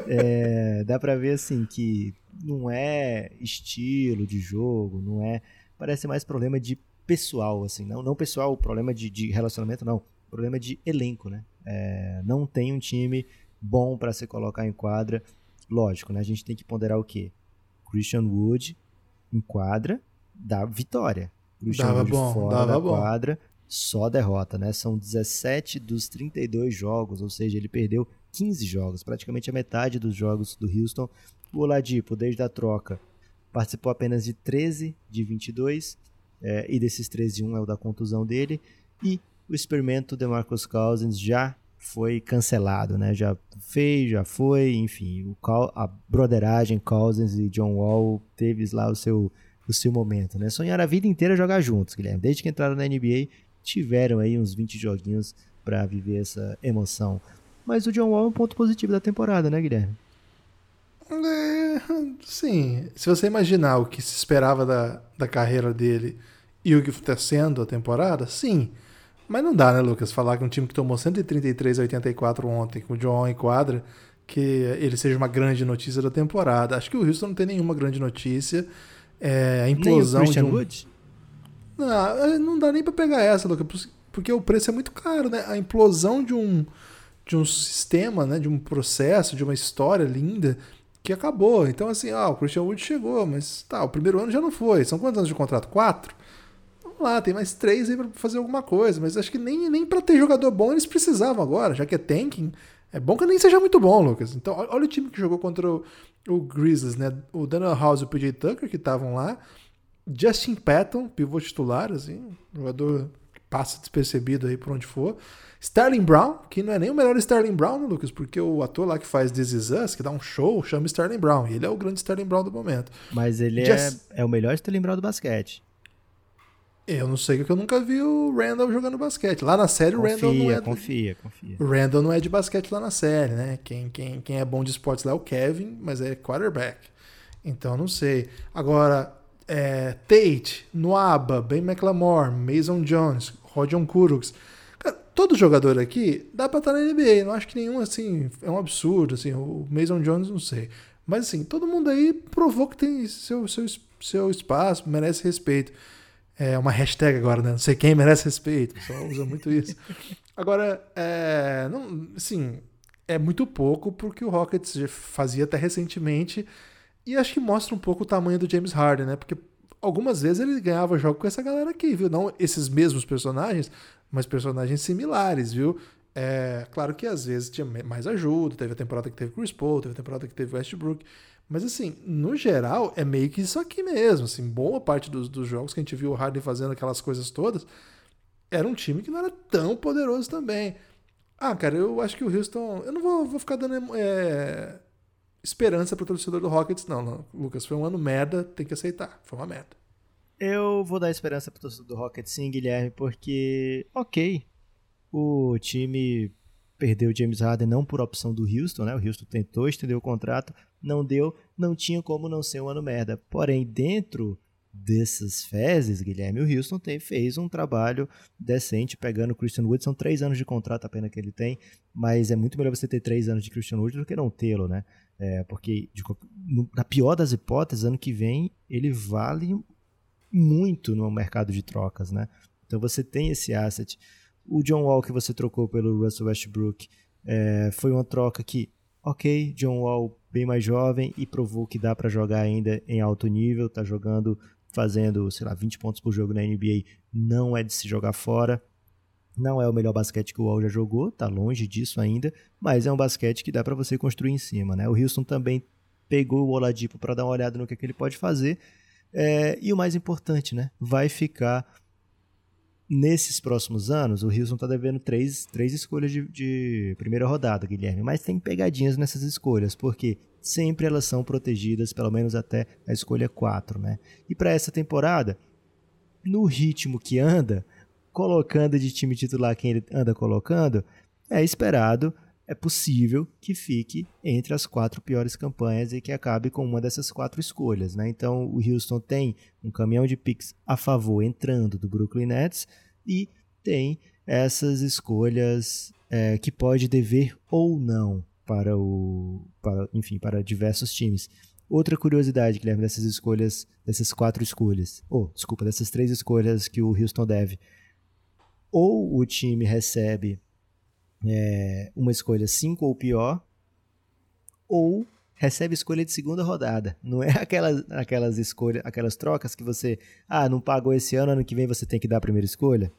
é, dá pra ver assim que não é estilo de jogo, não é... Parece mais problema de pessoal, assim, não, não pessoal, problema de, de relacionamento, não. Problema de elenco, né? É, não tem um time bom para se colocar em quadra. Lógico, né? A gente tem que ponderar o quê? Christian Wood em quadra dá vitória. Christian Dava Wood bom, fora dava da bom. quadra, só derrota, né? São 17 dos 32 jogos, ou seja, ele perdeu 15 jogos, praticamente a metade dos jogos do Houston. O Oladipo, desde a troca, participou apenas de 13 de 22, é, e desses 13, um é o da contusão dele. E o experimento de Marcus Cousins já foi cancelado, né? Já fez, já foi, enfim, o, a broderagem Cousins e John Wall teve lá o seu, o seu momento, né? Sonharam a vida inteira jogar juntos, Guilherme. Desde que entraram na NBA, tiveram aí uns 20 joguinhos para viver essa emoção. Mas o John Wall é um ponto positivo da temporada, né, Guilherme? É, sim, se você imaginar o que se esperava da, da carreira dele e o que está sendo a temporada, sim. Mas não dá, né, Lucas, falar que um time que tomou 133 a 84 ontem, com o John em quadra, que ele seja uma grande notícia da temporada. Acho que o Houston não tem nenhuma grande notícia. É, a Nem o implosão de um... Wood? Não, não dá nem pra pegar essa, Lucas, porque o preço é muito caro, né? A implosão de um, de um sistema, né? De um processo, de uma história linda que acabou. Então, assim, ah, o Christian Wood chegou, mas tá, o primeiro ano já não foi. São quantos anos de contrato? Quatro? Vamos lá, tem mais três aí pra fazer alguma coisa, mas acho que nem, nem pra ter jogador bom eles precisavam agora, já que é tanking. É bom que nem seja muito bom, Lucas. Então, olha o time que jogou contra o, o Grizzlies, né? O Daniel House e o PJ Tucker, que estavam lá. Justin Patton, pivô titular, assim, jogador que passa despercebido aí por onde for. Sterling Brown, que não é nem o melhor Sterling Brown, né, Lucas? Porque o ator lá que faz This Is Us, que dá um show, chama Sterling Brown. E ele é o grande Sterling Brown do momento. Mas ele Just- é, é o melhor ter lembrado do basquete. Eu não sei porque eu nunca vi o Randall jogando basquete. Lá na série, o Randall não Confia, é. confia, confia. O Randall não é de basquete lá na série, né? Quem, quem, quem é bom de esportes lá é o Kevin, mas é quarterback. Então não sei. Agora, é, Tate, Noaba, Ben McLemore, Mason Jones, Rodion Kuruks. Cara, todo jogador aqui dá pra estar na NBA. Não acho que nenhum assim é um absurdo. Assim, o Mason Jones não sei. Mas assim, todo mundo aí provou que tem seu, seu, seu espaço, merece respeito. É uma hashtag agora, né? Não sei quem merece respeito. O pessoal usa muito isso. Agora, é, não, assim, é muito pouco porque o Rockets fazia até recentemente. E acho que mostra um pouco o tamanho do James Harden, né? Porque algumas vezes ele ganhava jogo com essa galera aqui, viu? Não esses mesmos personagens, mas personagens similares, viu? É, claro que às vezes tinha mais ajuda. Teve a temporada que teve Chris Paul, teve a temporada que teve Westbrook. Mas assim, no geral, é meio que isso aqui mesmo. Assim, boa parte dos, dos jogos que a gente viu o Harden fazendo aquelas coisas todas, era um time que não era tão poderoso também. Ah, cara, eu acho que o Houston. Eu não vou, vou ficar dando é, esperança pro torcedor do Rockets, não, não. Lucas, foi um ano merda, tem que aceitar. Foi uma merda. Eu vou dar esperança pro torcedor do Rocket sim, Guilherme, porque, ok, o time perdeu o James Harden não por opção do Houston, né? O Houston tentou estender o contrato, não deu, não tinha como não ser um ano merda. Porém, dentro dessas fezes, Guilherme, o Houston tem, fez um trabalho decente pegando o Christian Wood. São três anos de contrato a pena que ele tem, mas é muito melhor você ter três anos de Christian Wood do que não tê-lo, né? É, porque, de, na pior das hipóteses, ano que vem ele vale muito no mercado de trocas, né? Então você tem esse asset. O John Wall que você trocou pelo Russell Westbrook é, foi uma troca que, ok, John Wall bem mais jovem e provou que dá para jogar ainda em alto nível, tá jogando, fazendo, sei lá, 20 pontos por jogo na NBA, não é de se jogar fora. Não é o melhor basquete que o Wall já jogou, tá longe disso ainda, mas é um basquete que dá para você construir em cima, né? O Houston também pegou o Oladipo para dar uma olhada no que, é que ele pode fazer. É, e o mais importante, né? Vai ficar nesses próximos anos. O Houston está devendo três, três escolhas de, de primeira rodada, Guilherme, mas tem pegadinhas nessas escolhas, porque sempre elas são protegidas, pelo menos até a escolha 4, né? E para essa temporada, no ritmo que anda, colocando de time titular quem ele anda colocando, é esperado, é possível que fique entre as quatro piores campanhas e que acabe com uma dessas quatro escolhas. Né? Então o Houston tem um caminhão de picks a favor entrando do Brooklyn Nets e tem essas escolhas é, que pode dever ou não para o para, enfim para diversos times. Outra curiosidade Guilherme dessas escolhas dessas quatro escolhas ou oh, desculpa dessas três escolhas que o Houston deve. Ou o time recebe é, uma escolha 5 ou pior, ou recebe escolha de segunda rodada. Não é aquelas, aquelas escolhas, aquelas trocas que você, ah, não pagou esse ano, ano que vem você tem que dar a primeira escolha.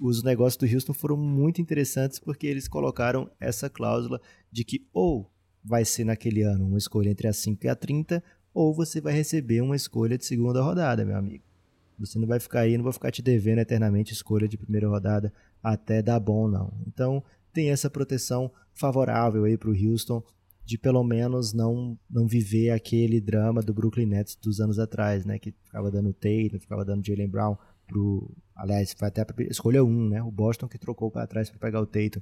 Os negócios do Houston foram muito interessantes porque eles colocaram essa cláusula de que ou vai ser naquele ano uma escolha entre a 5 e a 30, ou você vai receber uma escolha de segunda rodada, meu amigo. Você não vai ficar aí, não vou ficar te devendo eternamente escolha de primeira rodada até dar bom, não. Então, tem essa proteção favorável aí para o Houston de pelo menos não não viver aquele drama do Brooklyn Nets dos anos atrás, né, que ficava dando Taylor, ficava dando Jalen Brown pro, aliás, foi até a escolha 1, né? O Boston que trocou para trás para pegar o Tatum.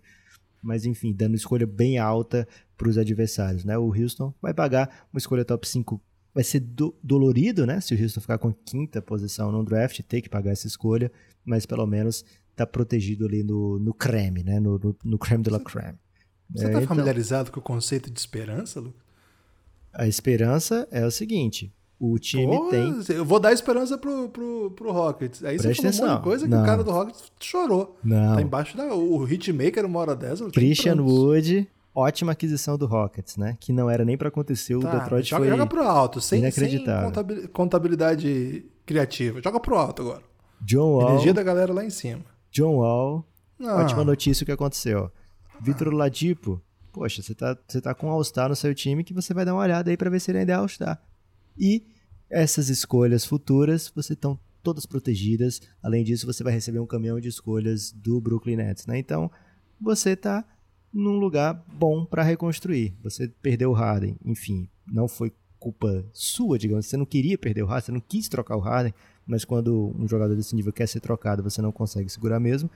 Mas enfim, dando escolha bem alta para os adversários, né? O Houston vai pagar uma escolha top 5 vai ser do, dolorido, né? Se o Houston ficar com quinta posição no draft, ter que pagar essa escolha, mas pelo menos tá protegido ali no, no creme, né? No, no, no creme de la creme. Você está é, então, familiarizado com o conceito de esperança, Lu? A esperança é o seguinte: o time Pô, tem. Eu vou dar esperança pro, pro, pro Rockets. Aí Preste você falou uma coisa que Não. o cara do Rockets chorou. Não. Tá embaixo da. O Hitmaker, uma hora dessa. Christian Wood ótima aquisição do Rockets, né? Que não era nem para acontecer, o tá, Detroit joga, foi Joga pro alto, sem, sem contabilidade criativa. Joga pro alto agora. John Wall. Energia da galera lá em cima. John Wall. Ah. Ótima notícia o que aconteceu. Vitor Ladipo. Poxa, você tá, você tá com um All-Star no seu time que você vai dar uma olhada aí para ver se ele ainda é All-Star. E essas escolhas futuras, você estão todas protegidas. Além disso, você vai receber um caminhão de escolhas do Brooklyn Nets, né? Então, você tá num lugar bom para reconstruir. Você perdeu o Harden, enfim, não foi culpa sua, digamos. Você não queria perder o Harden, você não quis trocar o Harden, mas quando um jogador desse nível quer ser trocado, você não consegue segurar mesmo.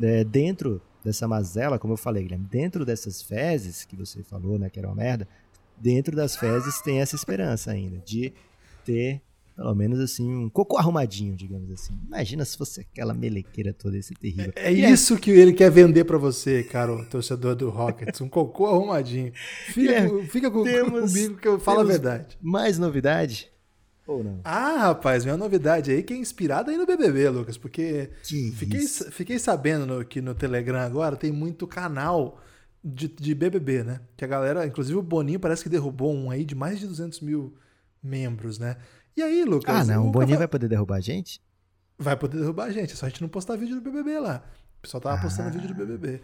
É, dentro dessa mazela, como eu falei, Guilherme, dentro dessas fezes que você falou, né, que era uma merda, dentro das fezes tem essa esperança ainda de ter pelo menos assim, um cocô arrumadinho, digamos assim. Imagina se fosse aquela melequeira toda, esse terrível. É, é isso que ele quer vender para você, cara, torcedor do Rockets, um cocô arrumadinho. Fica, é, fica com, temos, comigo que eu falo a verdade. Mais novidade? Ou não? Ah, rapaz, minha novidade aí que é inspirada aí no BBB, Lucas, porque fiquei, fiquei sabendo no, que no Telegram agora tem muito canal de, de BBB, né? Que a galera, inclusive o Boninho parece que derrubou um aí de mais de 200 mil membros, né? E aí, Lucas? Ah, não, o Boninho vai poder derrubar a gente? Vai poder derrubar a gente, é só a gente não postar vídeo do BBB lá. O pessoal tava ah. postando vídeo do BBB.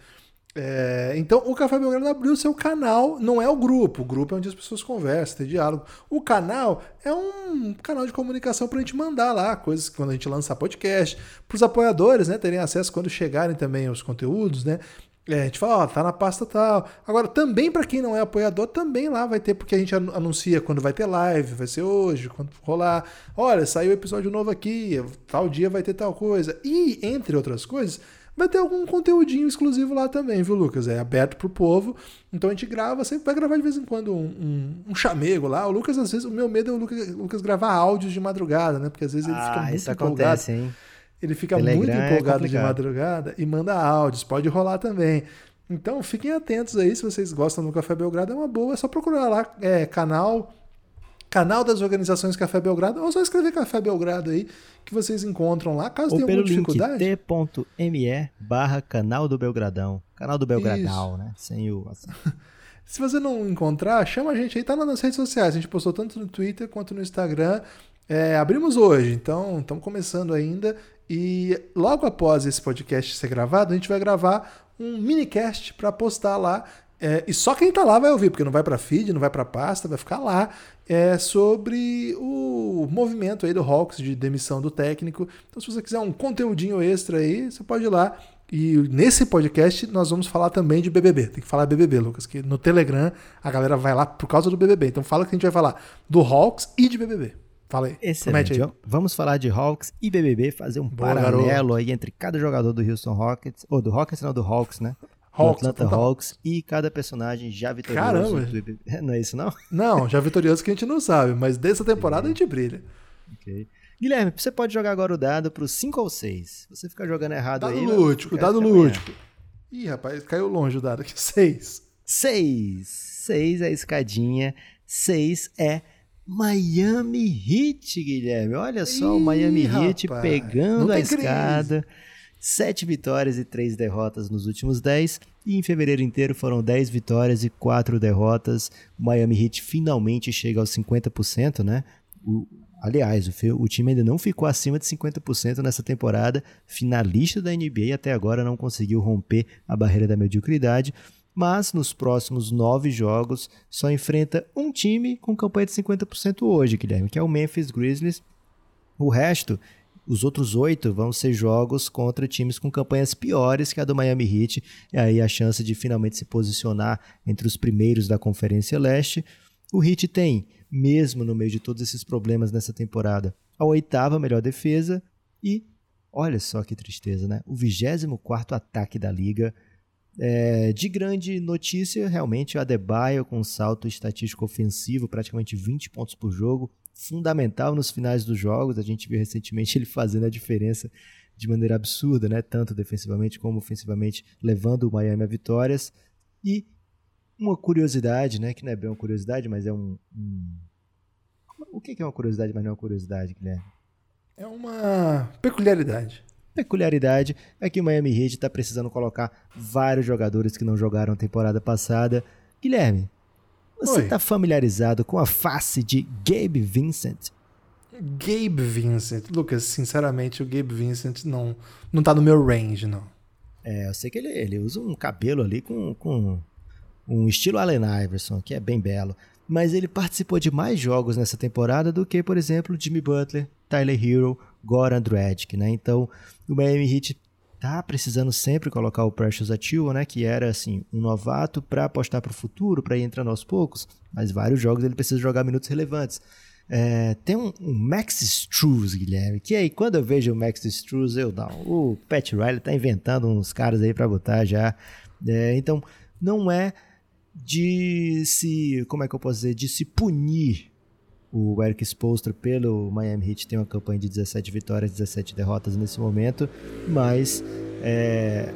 É, então, o Café Belgrado abriu seu canal, não é o grupo. O grupo é onde as pessoas conversam, tem diálogo. O canal é um canal de comunicação para a gente mandar lá coisas quando a gente lançar podcast, para os apoiadores, né, terem acesso quando chegarem também os conteúdos, né? É, a gente fala, ó, tá na pasta tal. Agora, também para quem não é apoiador, também lá vai ter, porque a gente anuncia quando vai ter live, vai ser hoje, quando rolar. Olha, saiu episódio novo aqui, tal dia vai ter tal coisa. E, entre outras coisas, vai ter algum conteúdinho exclusivo lá também, viu, Lucas? É aberto pro povo. Então a gente grava, sempre vai gravar de vez em quando um, um, um chamego lá. O Lucas, às vezes, o meu medo é o Lucas, Lucas, gravar áudios de madrugada, né? Porque às vezes ele ah, fica muito isso empolgado. acontece, hein? Ele fica Telegram muito é empolgado de complicado. madrugada e manda áudios, pode rolar também. Então fiquem atentos aí, se vocês gostam do Café Belgrado, é uma boa, é só procurar lá, é, canal, canal das organizações Café Belgrado, ou só escrever Café Belgrado aí, que vocês encontram lá, caso Ou tenha alguma dificuldade. t.me barra canal do Belgradão. Canal do Belgradão, né? Sem o... Se você não encontrar, chama a gente aí, tá lá nas redes sociais. A gente postou tanto no Twitter quanto no Instagram. É, abrimos hoje, então estamos começando ainda. E logo após esse podcast ser gravado, a gente vai gravar um minicast para postar lá. É, e só quem tá lá vai ouvir, porque não vai para feed, não vai para pasta, vai ficar lá. É sobre o movimento aí do Hawks de demissão do técnico. Então, se você quiser um conteúdinho extra aí, você pode ir lá. E nesse podcast nós vamos falar também de BBB. Tem que falar BBB, Lucas, que no Telegram a galera vai lá por causa do BBB. Então fala que a gente vai falar do Hawks e de BBB. Fala aí. Excelente. Aí. Vamos falar de Hawks e BBB, fazer um Boa, paralelo garoto. aí entre cada jogador do Houston Rockets, ou do Rockets não, do Hawks, né? Do Hawks, Atlanta total. Hawks e cada personagem já vitorioso Caramba. Não é isso não? Não, já vitorioso que a gente não sabe, mas dessa temporada a gente brilha. Ok. Guilherme, você pode jogar agora o dado pro 5 ou 6. Você ficar jogando errado Dado aí... lúdico, dado ficar amanhã. lúdico. Ih, rapaz, caiu longe o dado aqui. Seis. 6. 6 é a escadinha. 6 é Miami Heat, Guilherme. Olha só, o Ih, Miami Heat rapaz, pegando não a crise. escada. Sete vitórias e três derrotas nos últimos 10. E em fevereiro inteiro foram 10 vitórias e quatro derrotas. O Miami Heat finalmente chega aos 50%, né? O- aliás, o, o time ainda não ficou acima de 50% nessa temporada. Finalista da NBA até agora não conseguiu romper a barreira da mediocridade. Mas nos próximos nove jogos só enfrenta um time com campanha de 50% hoje, Guilherme, que é o Memphis Grizzlies. O resto, os outros oito, vão ser jogos contra times com campanhas piores que a do Miami Heat. E aí a chance de finalmente se posicionar entre os primeiros da Conferência Leste. O Heat tem, mesmo no meio de todos esses problemas nessa temporada, a oitava melhor defesa e, olha só que tristeza, né? O 24 ataque da liga. É, de grande notícia, realmente, o Adebayo com um salto estatístico ofensivo, praticamente 20 pontos por jogo, fundamental nos finais dos jogos. A gente viu recentemente ele fazendo a diferença de maneira absurda, né? tanto defensivamente como ofensivamente, levando o Miami a vitórias. E uma curiosidade, né? que não é bem uma curiosidade, mas é um. um... O que é uma curiosidade, mas não é uma curiosidade, Guilherme? É uma peculiaridade. peculiaridade é que o Miami Heat está precisando colocar vários jogadores que não jogaram temporada passada. Guilherme, você está familiarizado com a face de Gabe Vincent? Gabe Vincent. Lucas, sinceramente, o Gabe Vincent não, não tá no meu range, não. É, eu sei que ele, ele usa um cabelo ali com, com um estilo Allen Iverson, que é bem belo. Mas ele participou de mais jogos nessa temporada do que, por exemplo, Jimmy Butler, Tyler Hero, Goran Dragic, né? Então, o Miami Heat tá precisando sempre colocar o Precious Achiuwa, né? Que era, assim, um novato para apostar para o futuro, para ir entrando aos poucos. Mas vários jogos ele precisa jogar minutos relevantes. É, tem um, um Max Struz, Guilherme, que aí quando eu vejo o Max Struz, eu não. O Pat Riley tá inventando uns caras aí para botar já. É, então, não é de se, como é que eu posso dizer, de se punir o Eric Spoelstra pelo Miami Heat tem uma campanha de 17 vitórias, 17 derrotas nesse momento, mas é,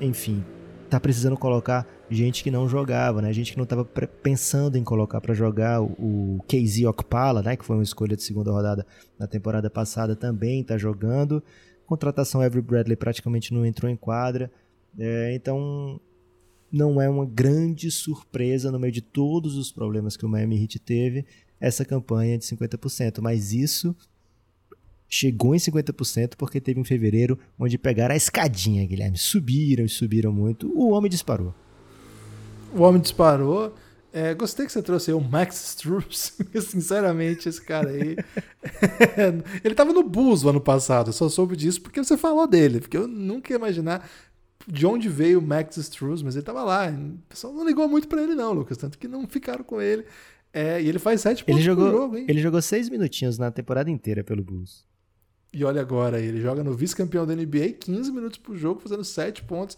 enfim, tá precisando colocar gente que não jogava, né? Gente que não estava pensando em colocar para jogar o, KZ Okpala, né, que foi uma escolha de segunda rodada na temporada passada, também tá jogando. Contratação Avery Bradley praticamente não entrou em quadra. É, então não é uma grande surpresa no meio de todos os problemas que o Miami Heat teve essa campanha de 50%, mas isso chegou em 50% porque teve em fevereiro onde pegaram a escadinha, Guilherme. Subiram e subiram muito. O homem disparou. O homem disparou. É, gostei que você trouxe aí o Max Struz. Sinceramente, esse cara aí. ele tava no Bulls o ano passado. Eu só soube disso porque você falou dele. Porque eu nunca ia imaginar de onde veio o Max Struz, mas ele tava lá. O pessoal não ligou muito pra ele, não, Lucas. Tanto que não ficaram com ele. É, e ele faz sete pontos ele jogou, jogo, hein? Ele jogou seis minutinhos na temporada inteira pelo Bulls. E olha agora, ele joga no vice-campeão da NBA, 15 minutos por jogo, fazendo 7 pontos.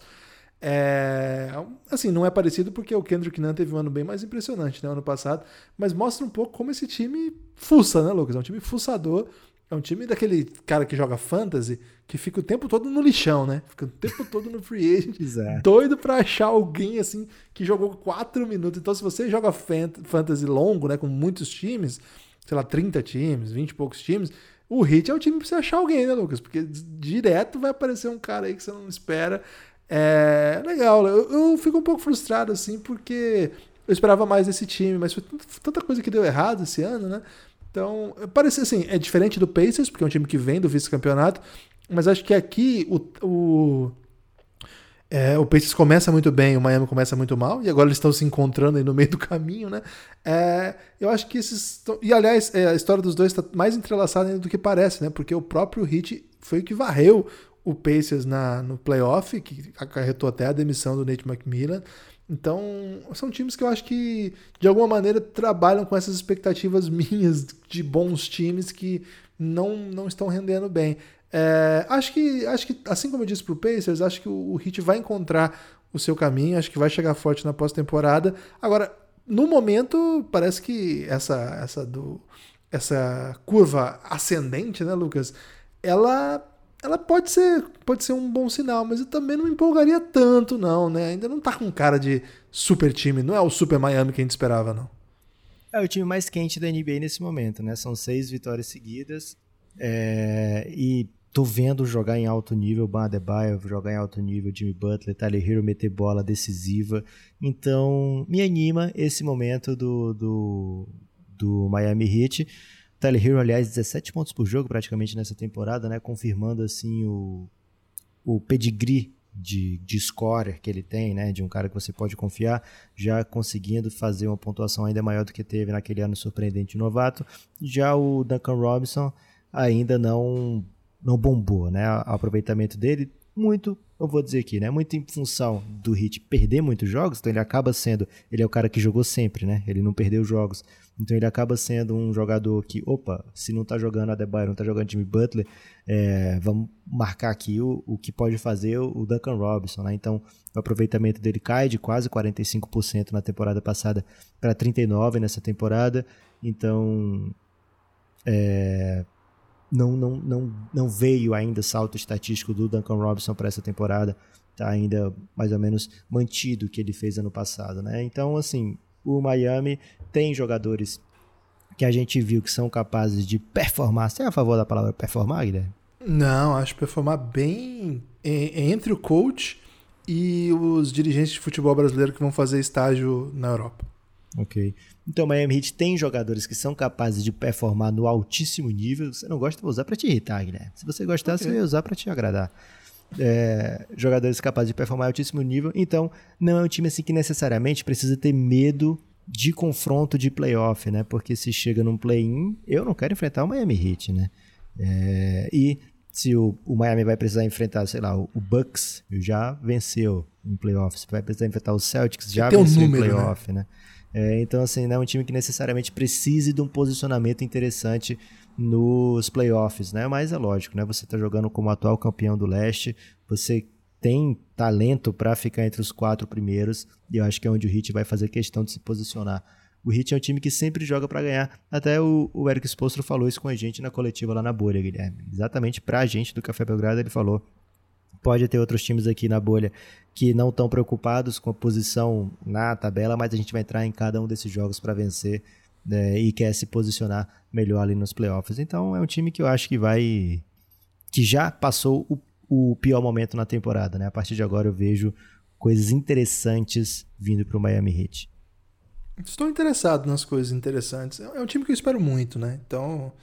É, assim, não é parecido porque o Kendrick Nunn teve um ano bem mais impressionante, né, ano passado, mas mostra um pouco como esse time fuça, né, Lucas? É um time fuçador, é um time daquele cara que joga fantasy, que fica o tempo todo no lixão, né? Fica o tempo todo no free agent, doido pra achar alguém assim que jogou 4 minutos. Então, se você joga fant- fantasy longo, né, com muitos times, sei lá, 30 times, 20 e poucos times, o Hit é o time pra você achar alguém, né, Lucas? Porque direto vai aparecer um cara aí que você não espera. É legal, eu, eu fico um pouco frustrado, assim, porque eu esperava mais desse time, mas foi tanta coisa que deu errado esse ano, né? Então, parece assim, é diferente do Pacers, porque é um time que vem do vice-campeonato, mas acho que aqui o, o, é, o Pacers começa muito bem, o Miami começa muito mal, e agora eles estão se encontrando aí no meio do caminho, né? É, eu acho que esses. E aliás, é, a história dos dois está mais entrelaçada ainda do que parece, né? Porque o próprio Heat foi o que varreu o Pacers na, no playoff, que acarretou até a demissão do Nate McMillan. Então, são times que eu acho que, de alguma maneira, trabalham com essas expectativas minhas de bons times que não, não estão rendendo bem. É, acho, que, acho que, assim como eu disse pro Pacers, acho que o, o Heat vai encontrar o seu caminho, acho que vai chegar forte na pós-temporada. Agora, no momento, parece que essa, essa, do, essa curva ascendente, né, Lucas? Ela ela pode ser, pode ser um bom sinal, mas eu também não me empolgaria tanto, não, né? Ainda não tá com cara de super time, não é o super Miami que a gente esperava, não. É o time mais quente da NBA nesse momento, né? São seis vitórias seguidas. é, E tô vendo jogar em alto nível, Ban Adebayo jogar em alto nível, Jimmy Butler, Tyler Hero meter bola decisiva. Então, me anima esse momento do, do, do Miami Heat. Tyler Hero, aliás, 17 pontos por jogo praticamente nessa temporada, né? Confirmando assim o, o pedigree de, de scorer que ele tem, né? De um cara que você pode confiar, já conseguindo fazer uma pontuação ainda maior do que teve naquele ano surpreendente novato. Já o Duncan Robinson ainda não não bombou, né? O aproveitamento dele muito, eu vou dizer aqui, né? Muito em função do Hit perder muitos jogos, então ele acaba sendo, ele é o cara que jogou sempre, né? Ele não perdeu jogos. Então ele acaba sendo um jogador que, opa, se não tá jogando Adebayo, não tá jogando Jimmy Butler, é, vamos marcar aqui o, o que pode fazer o Duncan Robinson, né? Então o aproveitamento dele cai de quase 45% na temporada passada para 39% nessa temporada. Então é, não, não, não, não veio ainda salto estatístico do Duncan Robinson para essa temporada. Tá ainda mais ou menos mantido o que ele fez ano passado, né? Então, assim, o Miami tem jogadores que a gente viu que são capazes de performar. Você é a favor da palavra performar, Guilherme? Não, acho performar bem en- entre o coach e os dirigentes de futebol brasileiro que vão fazer estágio na Europa. Ok. Então, o Miami Heat tem jogadores que são capazes de performar no altíssimo nível. Você não gosta, vou usar para te irritar, Guilherme. Se você gostar, Ok. você vai usar para te agradar. É, jogadores capazes de performar em altíssimo nível. Então, não é um time assim que necessariamente precisa ter medo de confronto de playoff, né? Porque se chega num play-in, eu não quero enfrentar o Miami Heat, né? É, e se o, o Miami vai precisar enfrentar, sei lá, o, o Bucks já venceu em playoffs. Vai precisar enfrentar o Celtics, já tem um venceu número, em né? playoff, né? É, então, assim, não é um time que necessariamente precise de um posicionamento interessante nos playoffs, né? Mas é lógico, né? Você está jogando como atual campeão do leste, você tem talento para ficar entre os quatro primeiros, e eu acho que é onde o Heat vai fazer questão de se posicionar. O Heat é um time que sempre joga para ganhar. Até o, o Eric Spolstra falou isso com a gente na coletiva lá na bolha, Guilherme. Exatamente pra gente do Café Belgrado, ele falou pode ter outros times aqui na bolha que não estão preocupados com a posição na tabela, mas a gente vai entrar em cada um desses jogos para vencer né, e quer se posicionar melhor ali nos playoffs. Então é um time que eu acho que vai. que já passou o, o pior momento na temporada. Né? A partir de agora eu vejo coisas interessantes vindo para o Miami Heat. Estou interessado nas coisas interessantes. É um time que eu espero muito, né? Então,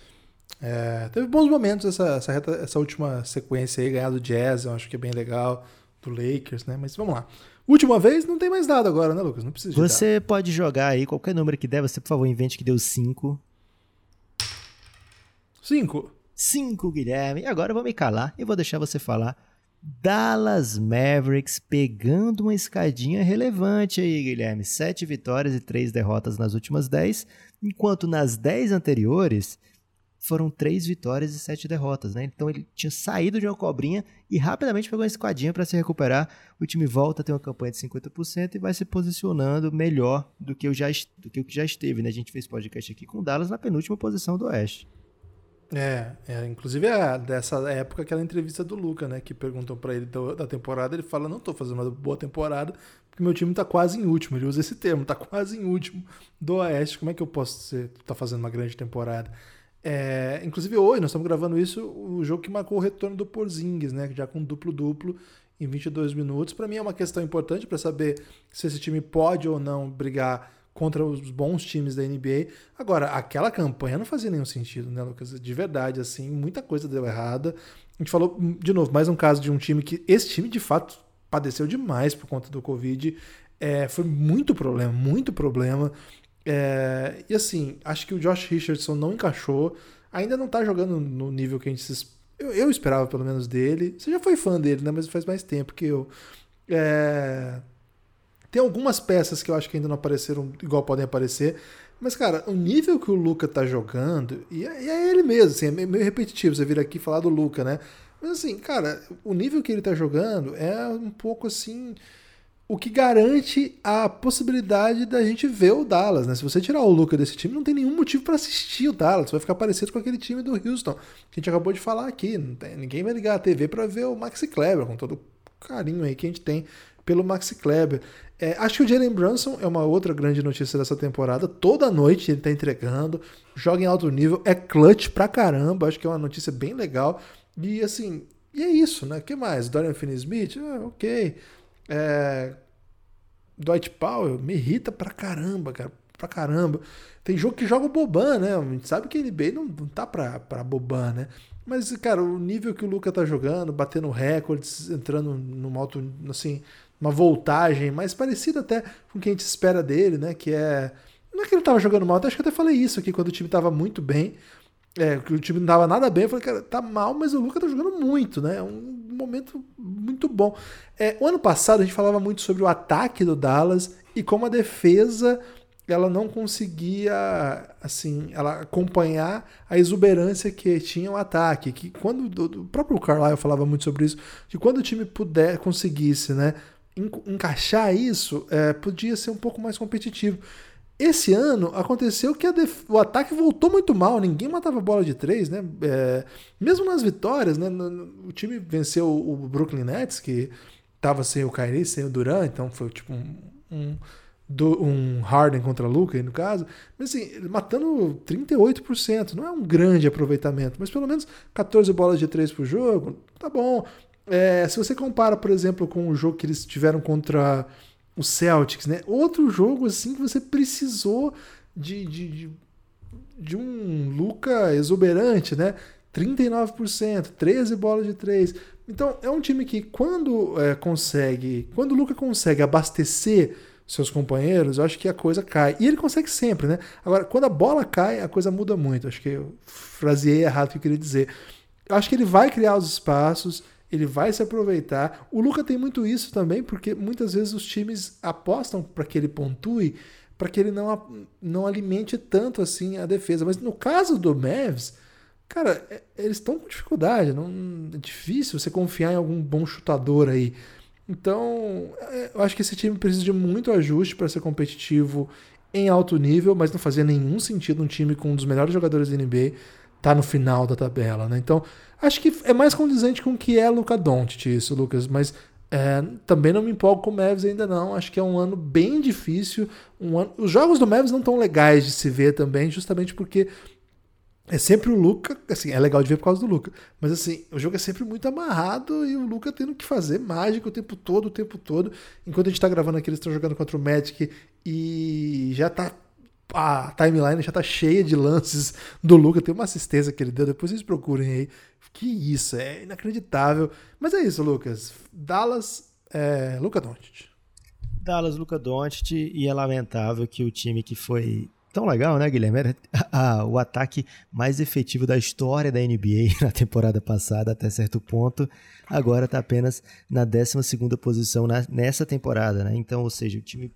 é, teve bons momentos essa, essa, reta- essa última sequência aí, ganhar do Jazz, eu acho que é bem legal, do Lakers, né? Mas vamos lá. Última vez, não tem mais nada agora, né, Lucas? Não precisa Você pode jogar aí qualquer número que der, você por favor invente que deu 5. dado. Cinco. 5, Guilherme. E agora eu vou me calar e vou deixar você falar. Dallas Mavericks pegando uma escadinha relevante aí, Guilherme. Sete vitórias e três derrotas nas últimas 10, enquanto nas 10 anteriores foram três vitórias e sete derrotas, né? Então ele tinha saído de uma cobrinha e rapidamente pegou uma esquadinha para se recuperar. O time volta a ter uma campanha de 50% e vai se posicionando melhor do que, o já, do que o que já esteve, né? A gente fez podcast aqui com o Dallas na penúltima posição do Oeste. É, é inclusive é dessa época aquela entrevista do Luca, né? Que perguntam para ele da temporada, ele fala: Não tô fazendo uma boa temporada, porque meu time tá quase em último. Ele usa esse termo, tá quase em último do Oeste. Como é que eu posso ser, tá fazendo uma grande temporada? É, inclusive hoje, nós estamos gravando isso, o jogo que marcou o retorno do Porzingis, né? Já com duplo-duplo em 22 minutos. Para mim é uma questão importante para saber se esse time pode ou não brigar contra os bons times da NBA. Agora, aquela campanha não fazia nenhum sentido, né, Lucas? De verdade, assim, muita coisa deu errada. A gente falou, de novo, mais um caso de um time que. Esse time, de fato, padeceu demais por conta do Covid. É, foi muito problema, muito problema. É, e assim, acho que o Josh Richardson não encaixou. Ainda não tá jogando no nível que a gente se, eu, eu, esperava, pelo menos, dele. Você já foi fã dele, né? Mas faz mais tempo que eu. É, tem algumas peças que eu acho que ainda não apareceram igual podem aparecer. Mas, cara, o nível que o Luca tá jogando, e é, e é ele mesmo, assim, é meio repetitivo você vir aqui falar do Luca, né? Mas assim, cara, o nível que ele tá jogando é um pouco assim o que garante a possibilidade da gente ver o Dallas, né? Se você tirar o Luca desse time, não tem nenhum motivo para assistir o Dallas. Vai ficar parecido com aquele time do Houston, que a gente acabou de falar aqui. Tem, ninguém vai ligar a TV para ver o Maxi Kleber, com todo o carinho aí que a gente tem pelo Maxi Kleber. É, acho que o Jalen Brunson é uma outra grande notícia dessa temporada. Toda noite ele tá entregando, joga em alto nível, é clutch pra caramba. Acho que é uma notícia bem legal. E assim, e é isso, né? O que mais? Dorian Finney-Smith? Ah, ok. É... Dwight Powell me irrita pra caramba, cara. Pra caramba. Tem jogo que joga o Boban, né? A gente sabe que ele bem não, não tá pra, pra Boban, né? Mas, cara, o nível que o Luca tá jogando, batendo recordes, entrando numa alto, assim, uma voltagem mais parecida até com o que a gente espera dele, né? Que é. Não é que ele tava jogando mal, acho que até falei isso aqui quando o time tava muito bem. É, que o time não tava nada bem, eu falei, cara, tá mal, mas o Luca tá jogando muito, né? É um momento muito bom. É, o ano passado a gente falava muito sobre o ataque do Dallas e como a defesa ela não conseguia assim ela acompanhar a exuberância que tinha o ataque que quando o próprio Carlisle falava muito sobre isso que quando o time puder conseguisse né encaixar isso é, podia ser um pouco mais competitivo esse ano aconteceu que o ataque voltou muito mal, ninguém matava bola de três, né? É... mesmo nas vitórias, né? O time venceu o Brooklyn Nets, que tava sem o Kyrie, sem o Durant, então foi tipo um, um, um Harden contra Luca, no caso. Mas assim, matando 38%, não é um grande aproveitamento, mas pelo menos 14 bolas de três por jogo, tá bom. É, se você compara, por exemplo, com o jogo que eles tiveram contra o Celtics, né? Outro jogo assim que você precisou de, de, de, de um Luca exuberante, né? 39%, 13 bolas de 3. Então é um time que quando é, consegue, quando o Luca consegue abastecer seus companheiros, eu acho que a coisa cai. E ele consegue sempre, né? Agora, quando a bola cai, a coisa muda muito. Acho que eu fraseei errado o que eu queria dizer. Eu acho que ele vai criar os espaços, ele vai se aproveitar. O Luca tem muito isso também, porque muitas vezes os times apostam para que ele pontue, para que ele não, não alimente tanto assim a defesa. Mas no caso do Mavs, cara, é, eles estão com dificuldade. Não, é difícil você confiar em algum bom chutador aí. Então, é, eu acho que esse time precisa de muito ajuste para ser competitivo em alto nível, mas não fazia nenhum sentido um time com um dos melhores jogadores da NBA tá no final da tabela, né? Então, acho que é mais condizente com o que é Luca Doncic isso, Lucas, mas é, também não me empolgo com o Mavs ainda não. Acho que é um ano bem difícil. Um ano... Os jogos do Mavs não tão legais de se ver também, justamente porque é sempre o Luca, assim, é legal de ver por causa do Luca, mas assim, o jogo é sempre muito amarrado e o Luca tendo que fazer mágica o tempo todo, o tempo todo. Enquanto a gente tá gravando aqui, eles estão jogando contra o Magic e já tá a timeline já tá cheia de lances do Luca. Tem uma assistência que ele deu, depois vocês procurem aí. Que isso, é inacreditável. Mas é isso, Lucas. Dallas, é, Luca Doncic. Dallas, Luca Doncic, e é lamentável que o time que foi tão legal, né, Guilherme? Era o ataque mais efetivo da história da NBA na temporada passada, até certo ponto. Agora está apenas na 12 posição na, nessa temporada, né? Então, ou seja, o time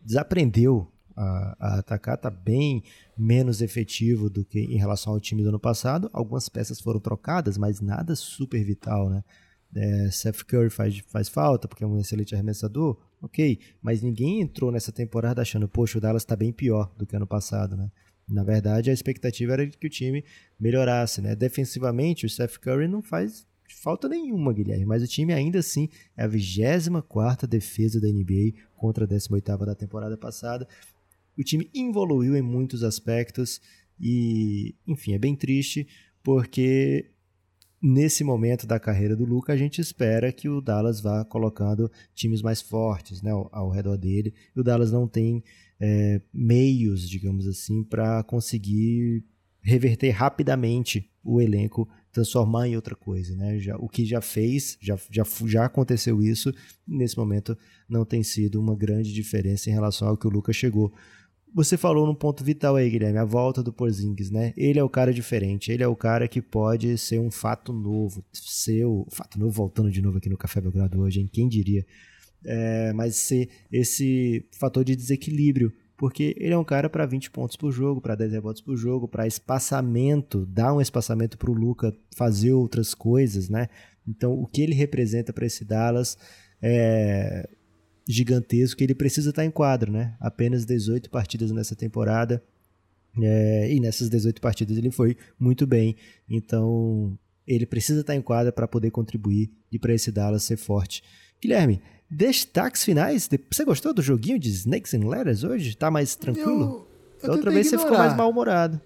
desaprendeu a, a, atacar, tá bem menos efetivo do que em relação ao time do ano passado. Algumas peças foram trocadas, mas nada super vital, né? É, Seth Curry faz, faz falta porque é um excelente arremessador, ok, mas ninguém entrou nessa temporada achando, poxa, o Dallas está bem pior do que ano passado, né? Na verdade, a expectativa era que o time melhorasse, né? Defensivamente, o Seth Curry não faz falta nenhuma, Guilherme, mas o time ainda assim é a 24 defesa da NBA contra a 18 da temporada passada. O time evoluiu em muitos aspectos e, enfim, é bem triste porque nesse momento da carreira do Luca, a gente espera que o Dallas vá colocando times mais fortes né, ao, ao redor dele. E o Dallas não tem é, meios, digamos assim, para conseguir reverter rapidamente o elenco, transformar em outra coisa. Né? Já, o que já fez, já, já, já aconteceu isso, nesse momento não tem sido uma grande diferença em relação ao que o Lucas chegou. Você falou num ponto vital aí, Guilherme, a volta do Porzingis, né? Ele é o cara diferente, ele é o cara que pode ser um fato novo, ser o fato novo voltando de novo aqui no Café Belgrado hoje, hein? Quem diria? É, mas ser esse fator de desequilíbrio porque ele é um cara para 20 pontos por jogo, para 10 rebotes por jogo, para espaçamento, dar um espaçamento para o Luca fazer outras coisas, né? Então, o que ele representa para esse Dallas é gigantesco, ele precisa estar em quadro, né? Apenas 18 partidas nessa temporada, é, e nessas 18 partidas ele foi muito bem. Então, ele precisa estar em quadra para poder contribuir e para esse Dallas ser forte. Guilherme, Destaques finais. Você gostou do joguinho de Snakes and Letters hoje? Tá mais tranquilo? Eu, eu outra vez ignorar. você ficou mais mal-humorado.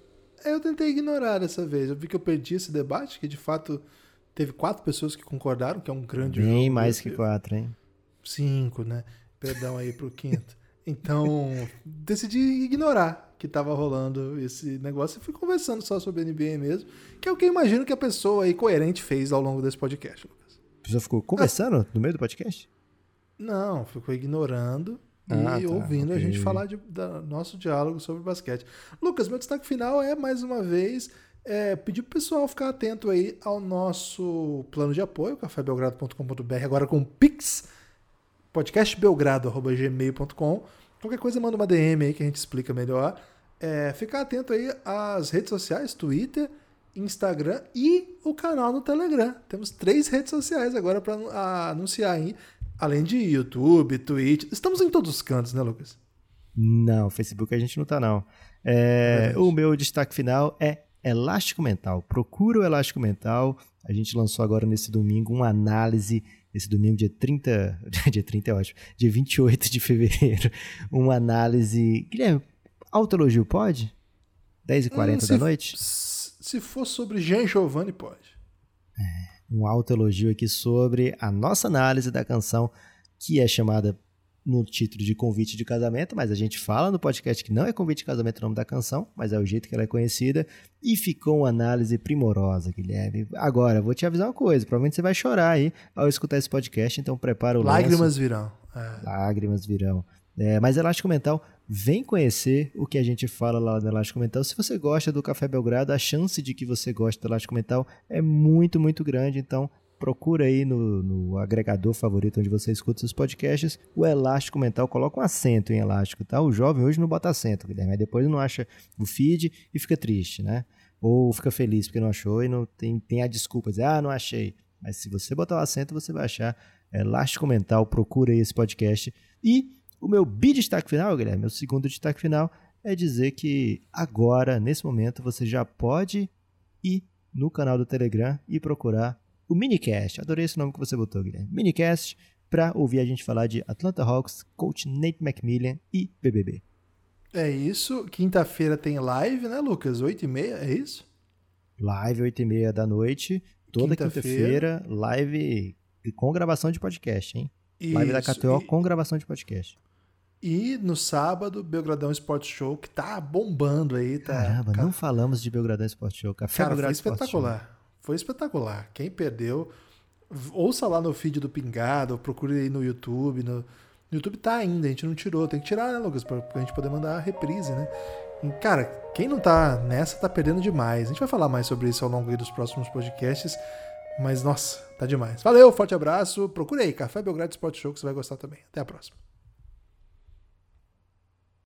É, eu tentei ignorar dessa vez. Eu vi que eu perdi esse debate, que de fato teve quatro pessoas que concordaram, que é um grande Bem jogo. mais que quatro, hein? Cinco, né? Perdão aí pro quinto. Então, decidi ignorar que tava rolando esse negócio e fui conversando só sobre NBA mesmo, que é o que eu imagino que a pessoa aí coerente fez ao longo desse podcast, Lucas. A pessoa ficou conversando ah. no meio do podcast? Não, ficou ignorando ah, e tá, ouvindo okay. a gente falar de, da nosso diálogo sobre basquete. Lucas, meu destaque final é, mais uma vez, é, pedir pro pessoal ficar atento aí ao nosso plano de apoio, cafébelgrado.com.br, agora com Pix, podcastbelgrado.gmail.com. Qualquer coisa, manda uma DM aí que a gente explica melhor. É, ficar atento aí às redes sociais, Twitter, Instagram e o canal no Telegram. Temos três redes sociais agora para anunciar aí. Além de YouTube, Twitch. Estamos em todos os cantos, né, Lucas? Não, Facebook a gente não tá, não. É, o meu destaque final é Elástico Mental. Procura o Elástico Mental. A gente lançou agora nesse domingo uma análise, esse domingo, dia 30. Dia 30 é ótimo. Dia 28 de fevereiro. Uma análise. Guilherme, autoelogio pode? 10h40 hum, da noite? Se for sobre Jean Giovanni, pode. É um alto elogio aqui sobre a nossa análise da canção, que é chamada no título de Convite de Casamento, mas a gente fala no podcast que não é Convite de Casamento o nome da canção, mas é o jeito que ela é conhecida, e ficou uma análise primorosa, Guilherme. Agora, vou te avisar uma coisa, provavelmente você vai chorar aí ao escutar esse podcast, então prepara o Lágrimas lenço. virão. É. Lágrimas virão. É, mas Elástico Mental, vem conhecer o que a gente fala lá no Elástico Mental. Se você gosta do Café Belgrado, a chance de que você goste do Elástico Mental é muito, muito grande. Então, procura aí no, no, agregador favorito onde você escuta seus podcasts, o Elástico Mental, coloca um acento em elástico, tá? O jovem hoje não bota acento, Guilherme, mas depois não acha o feed e fica triste, né? Ou fica feliz porque não achou e não tem, tem a desculpa, dizer, ah, não achei. Mas se você botar o acento, você vai achar Elástico Mental, procura aí esse podcast e o meu bi-destaque final, Guilherme, meu segundo destaque final, é dizer que agora, nesse momento, você já pode ir no canal do Telegram e procurar o Minicast. Adorei esse nome que você botou, Guilherme. Minicast, para ouvir a gente falar de Atlanta Hawks, coach Nate McMillan e BBB. É isso. Quinta-feira tem live, né, Lucas? 8h30, é isso? Live, 8h30 da noite. Toda quinta-feira, quinta live com gravação de podcast, hein? Isso. Live da KTO e... com gravação de podcast. E no sábado, Belgradão Sport Show, que tá bombando aí. Tá, Caramba, cara... não falamos de Belgradão Sport Show. Café cara, Belgradão foi espetacular. Foi espetacular. Quem perdeu, ouça lá no feed do Pingado, procure aí no YouTube. No, no YouTube tá ainda, a gente não tirou. Tem que tirar, né, Lucas? Pra, pra gente poder mandar a reprise, né? Cara, quem não tá nessa tá perdendo demais. A gente vai falar mais sobre isso ao longo dos próximos podcasts. Mas, nossa, tá demais. Valeu, forte abraço. Procure aí, Café Belgrado Sport Show, que você vai gostar também. Até a próxima.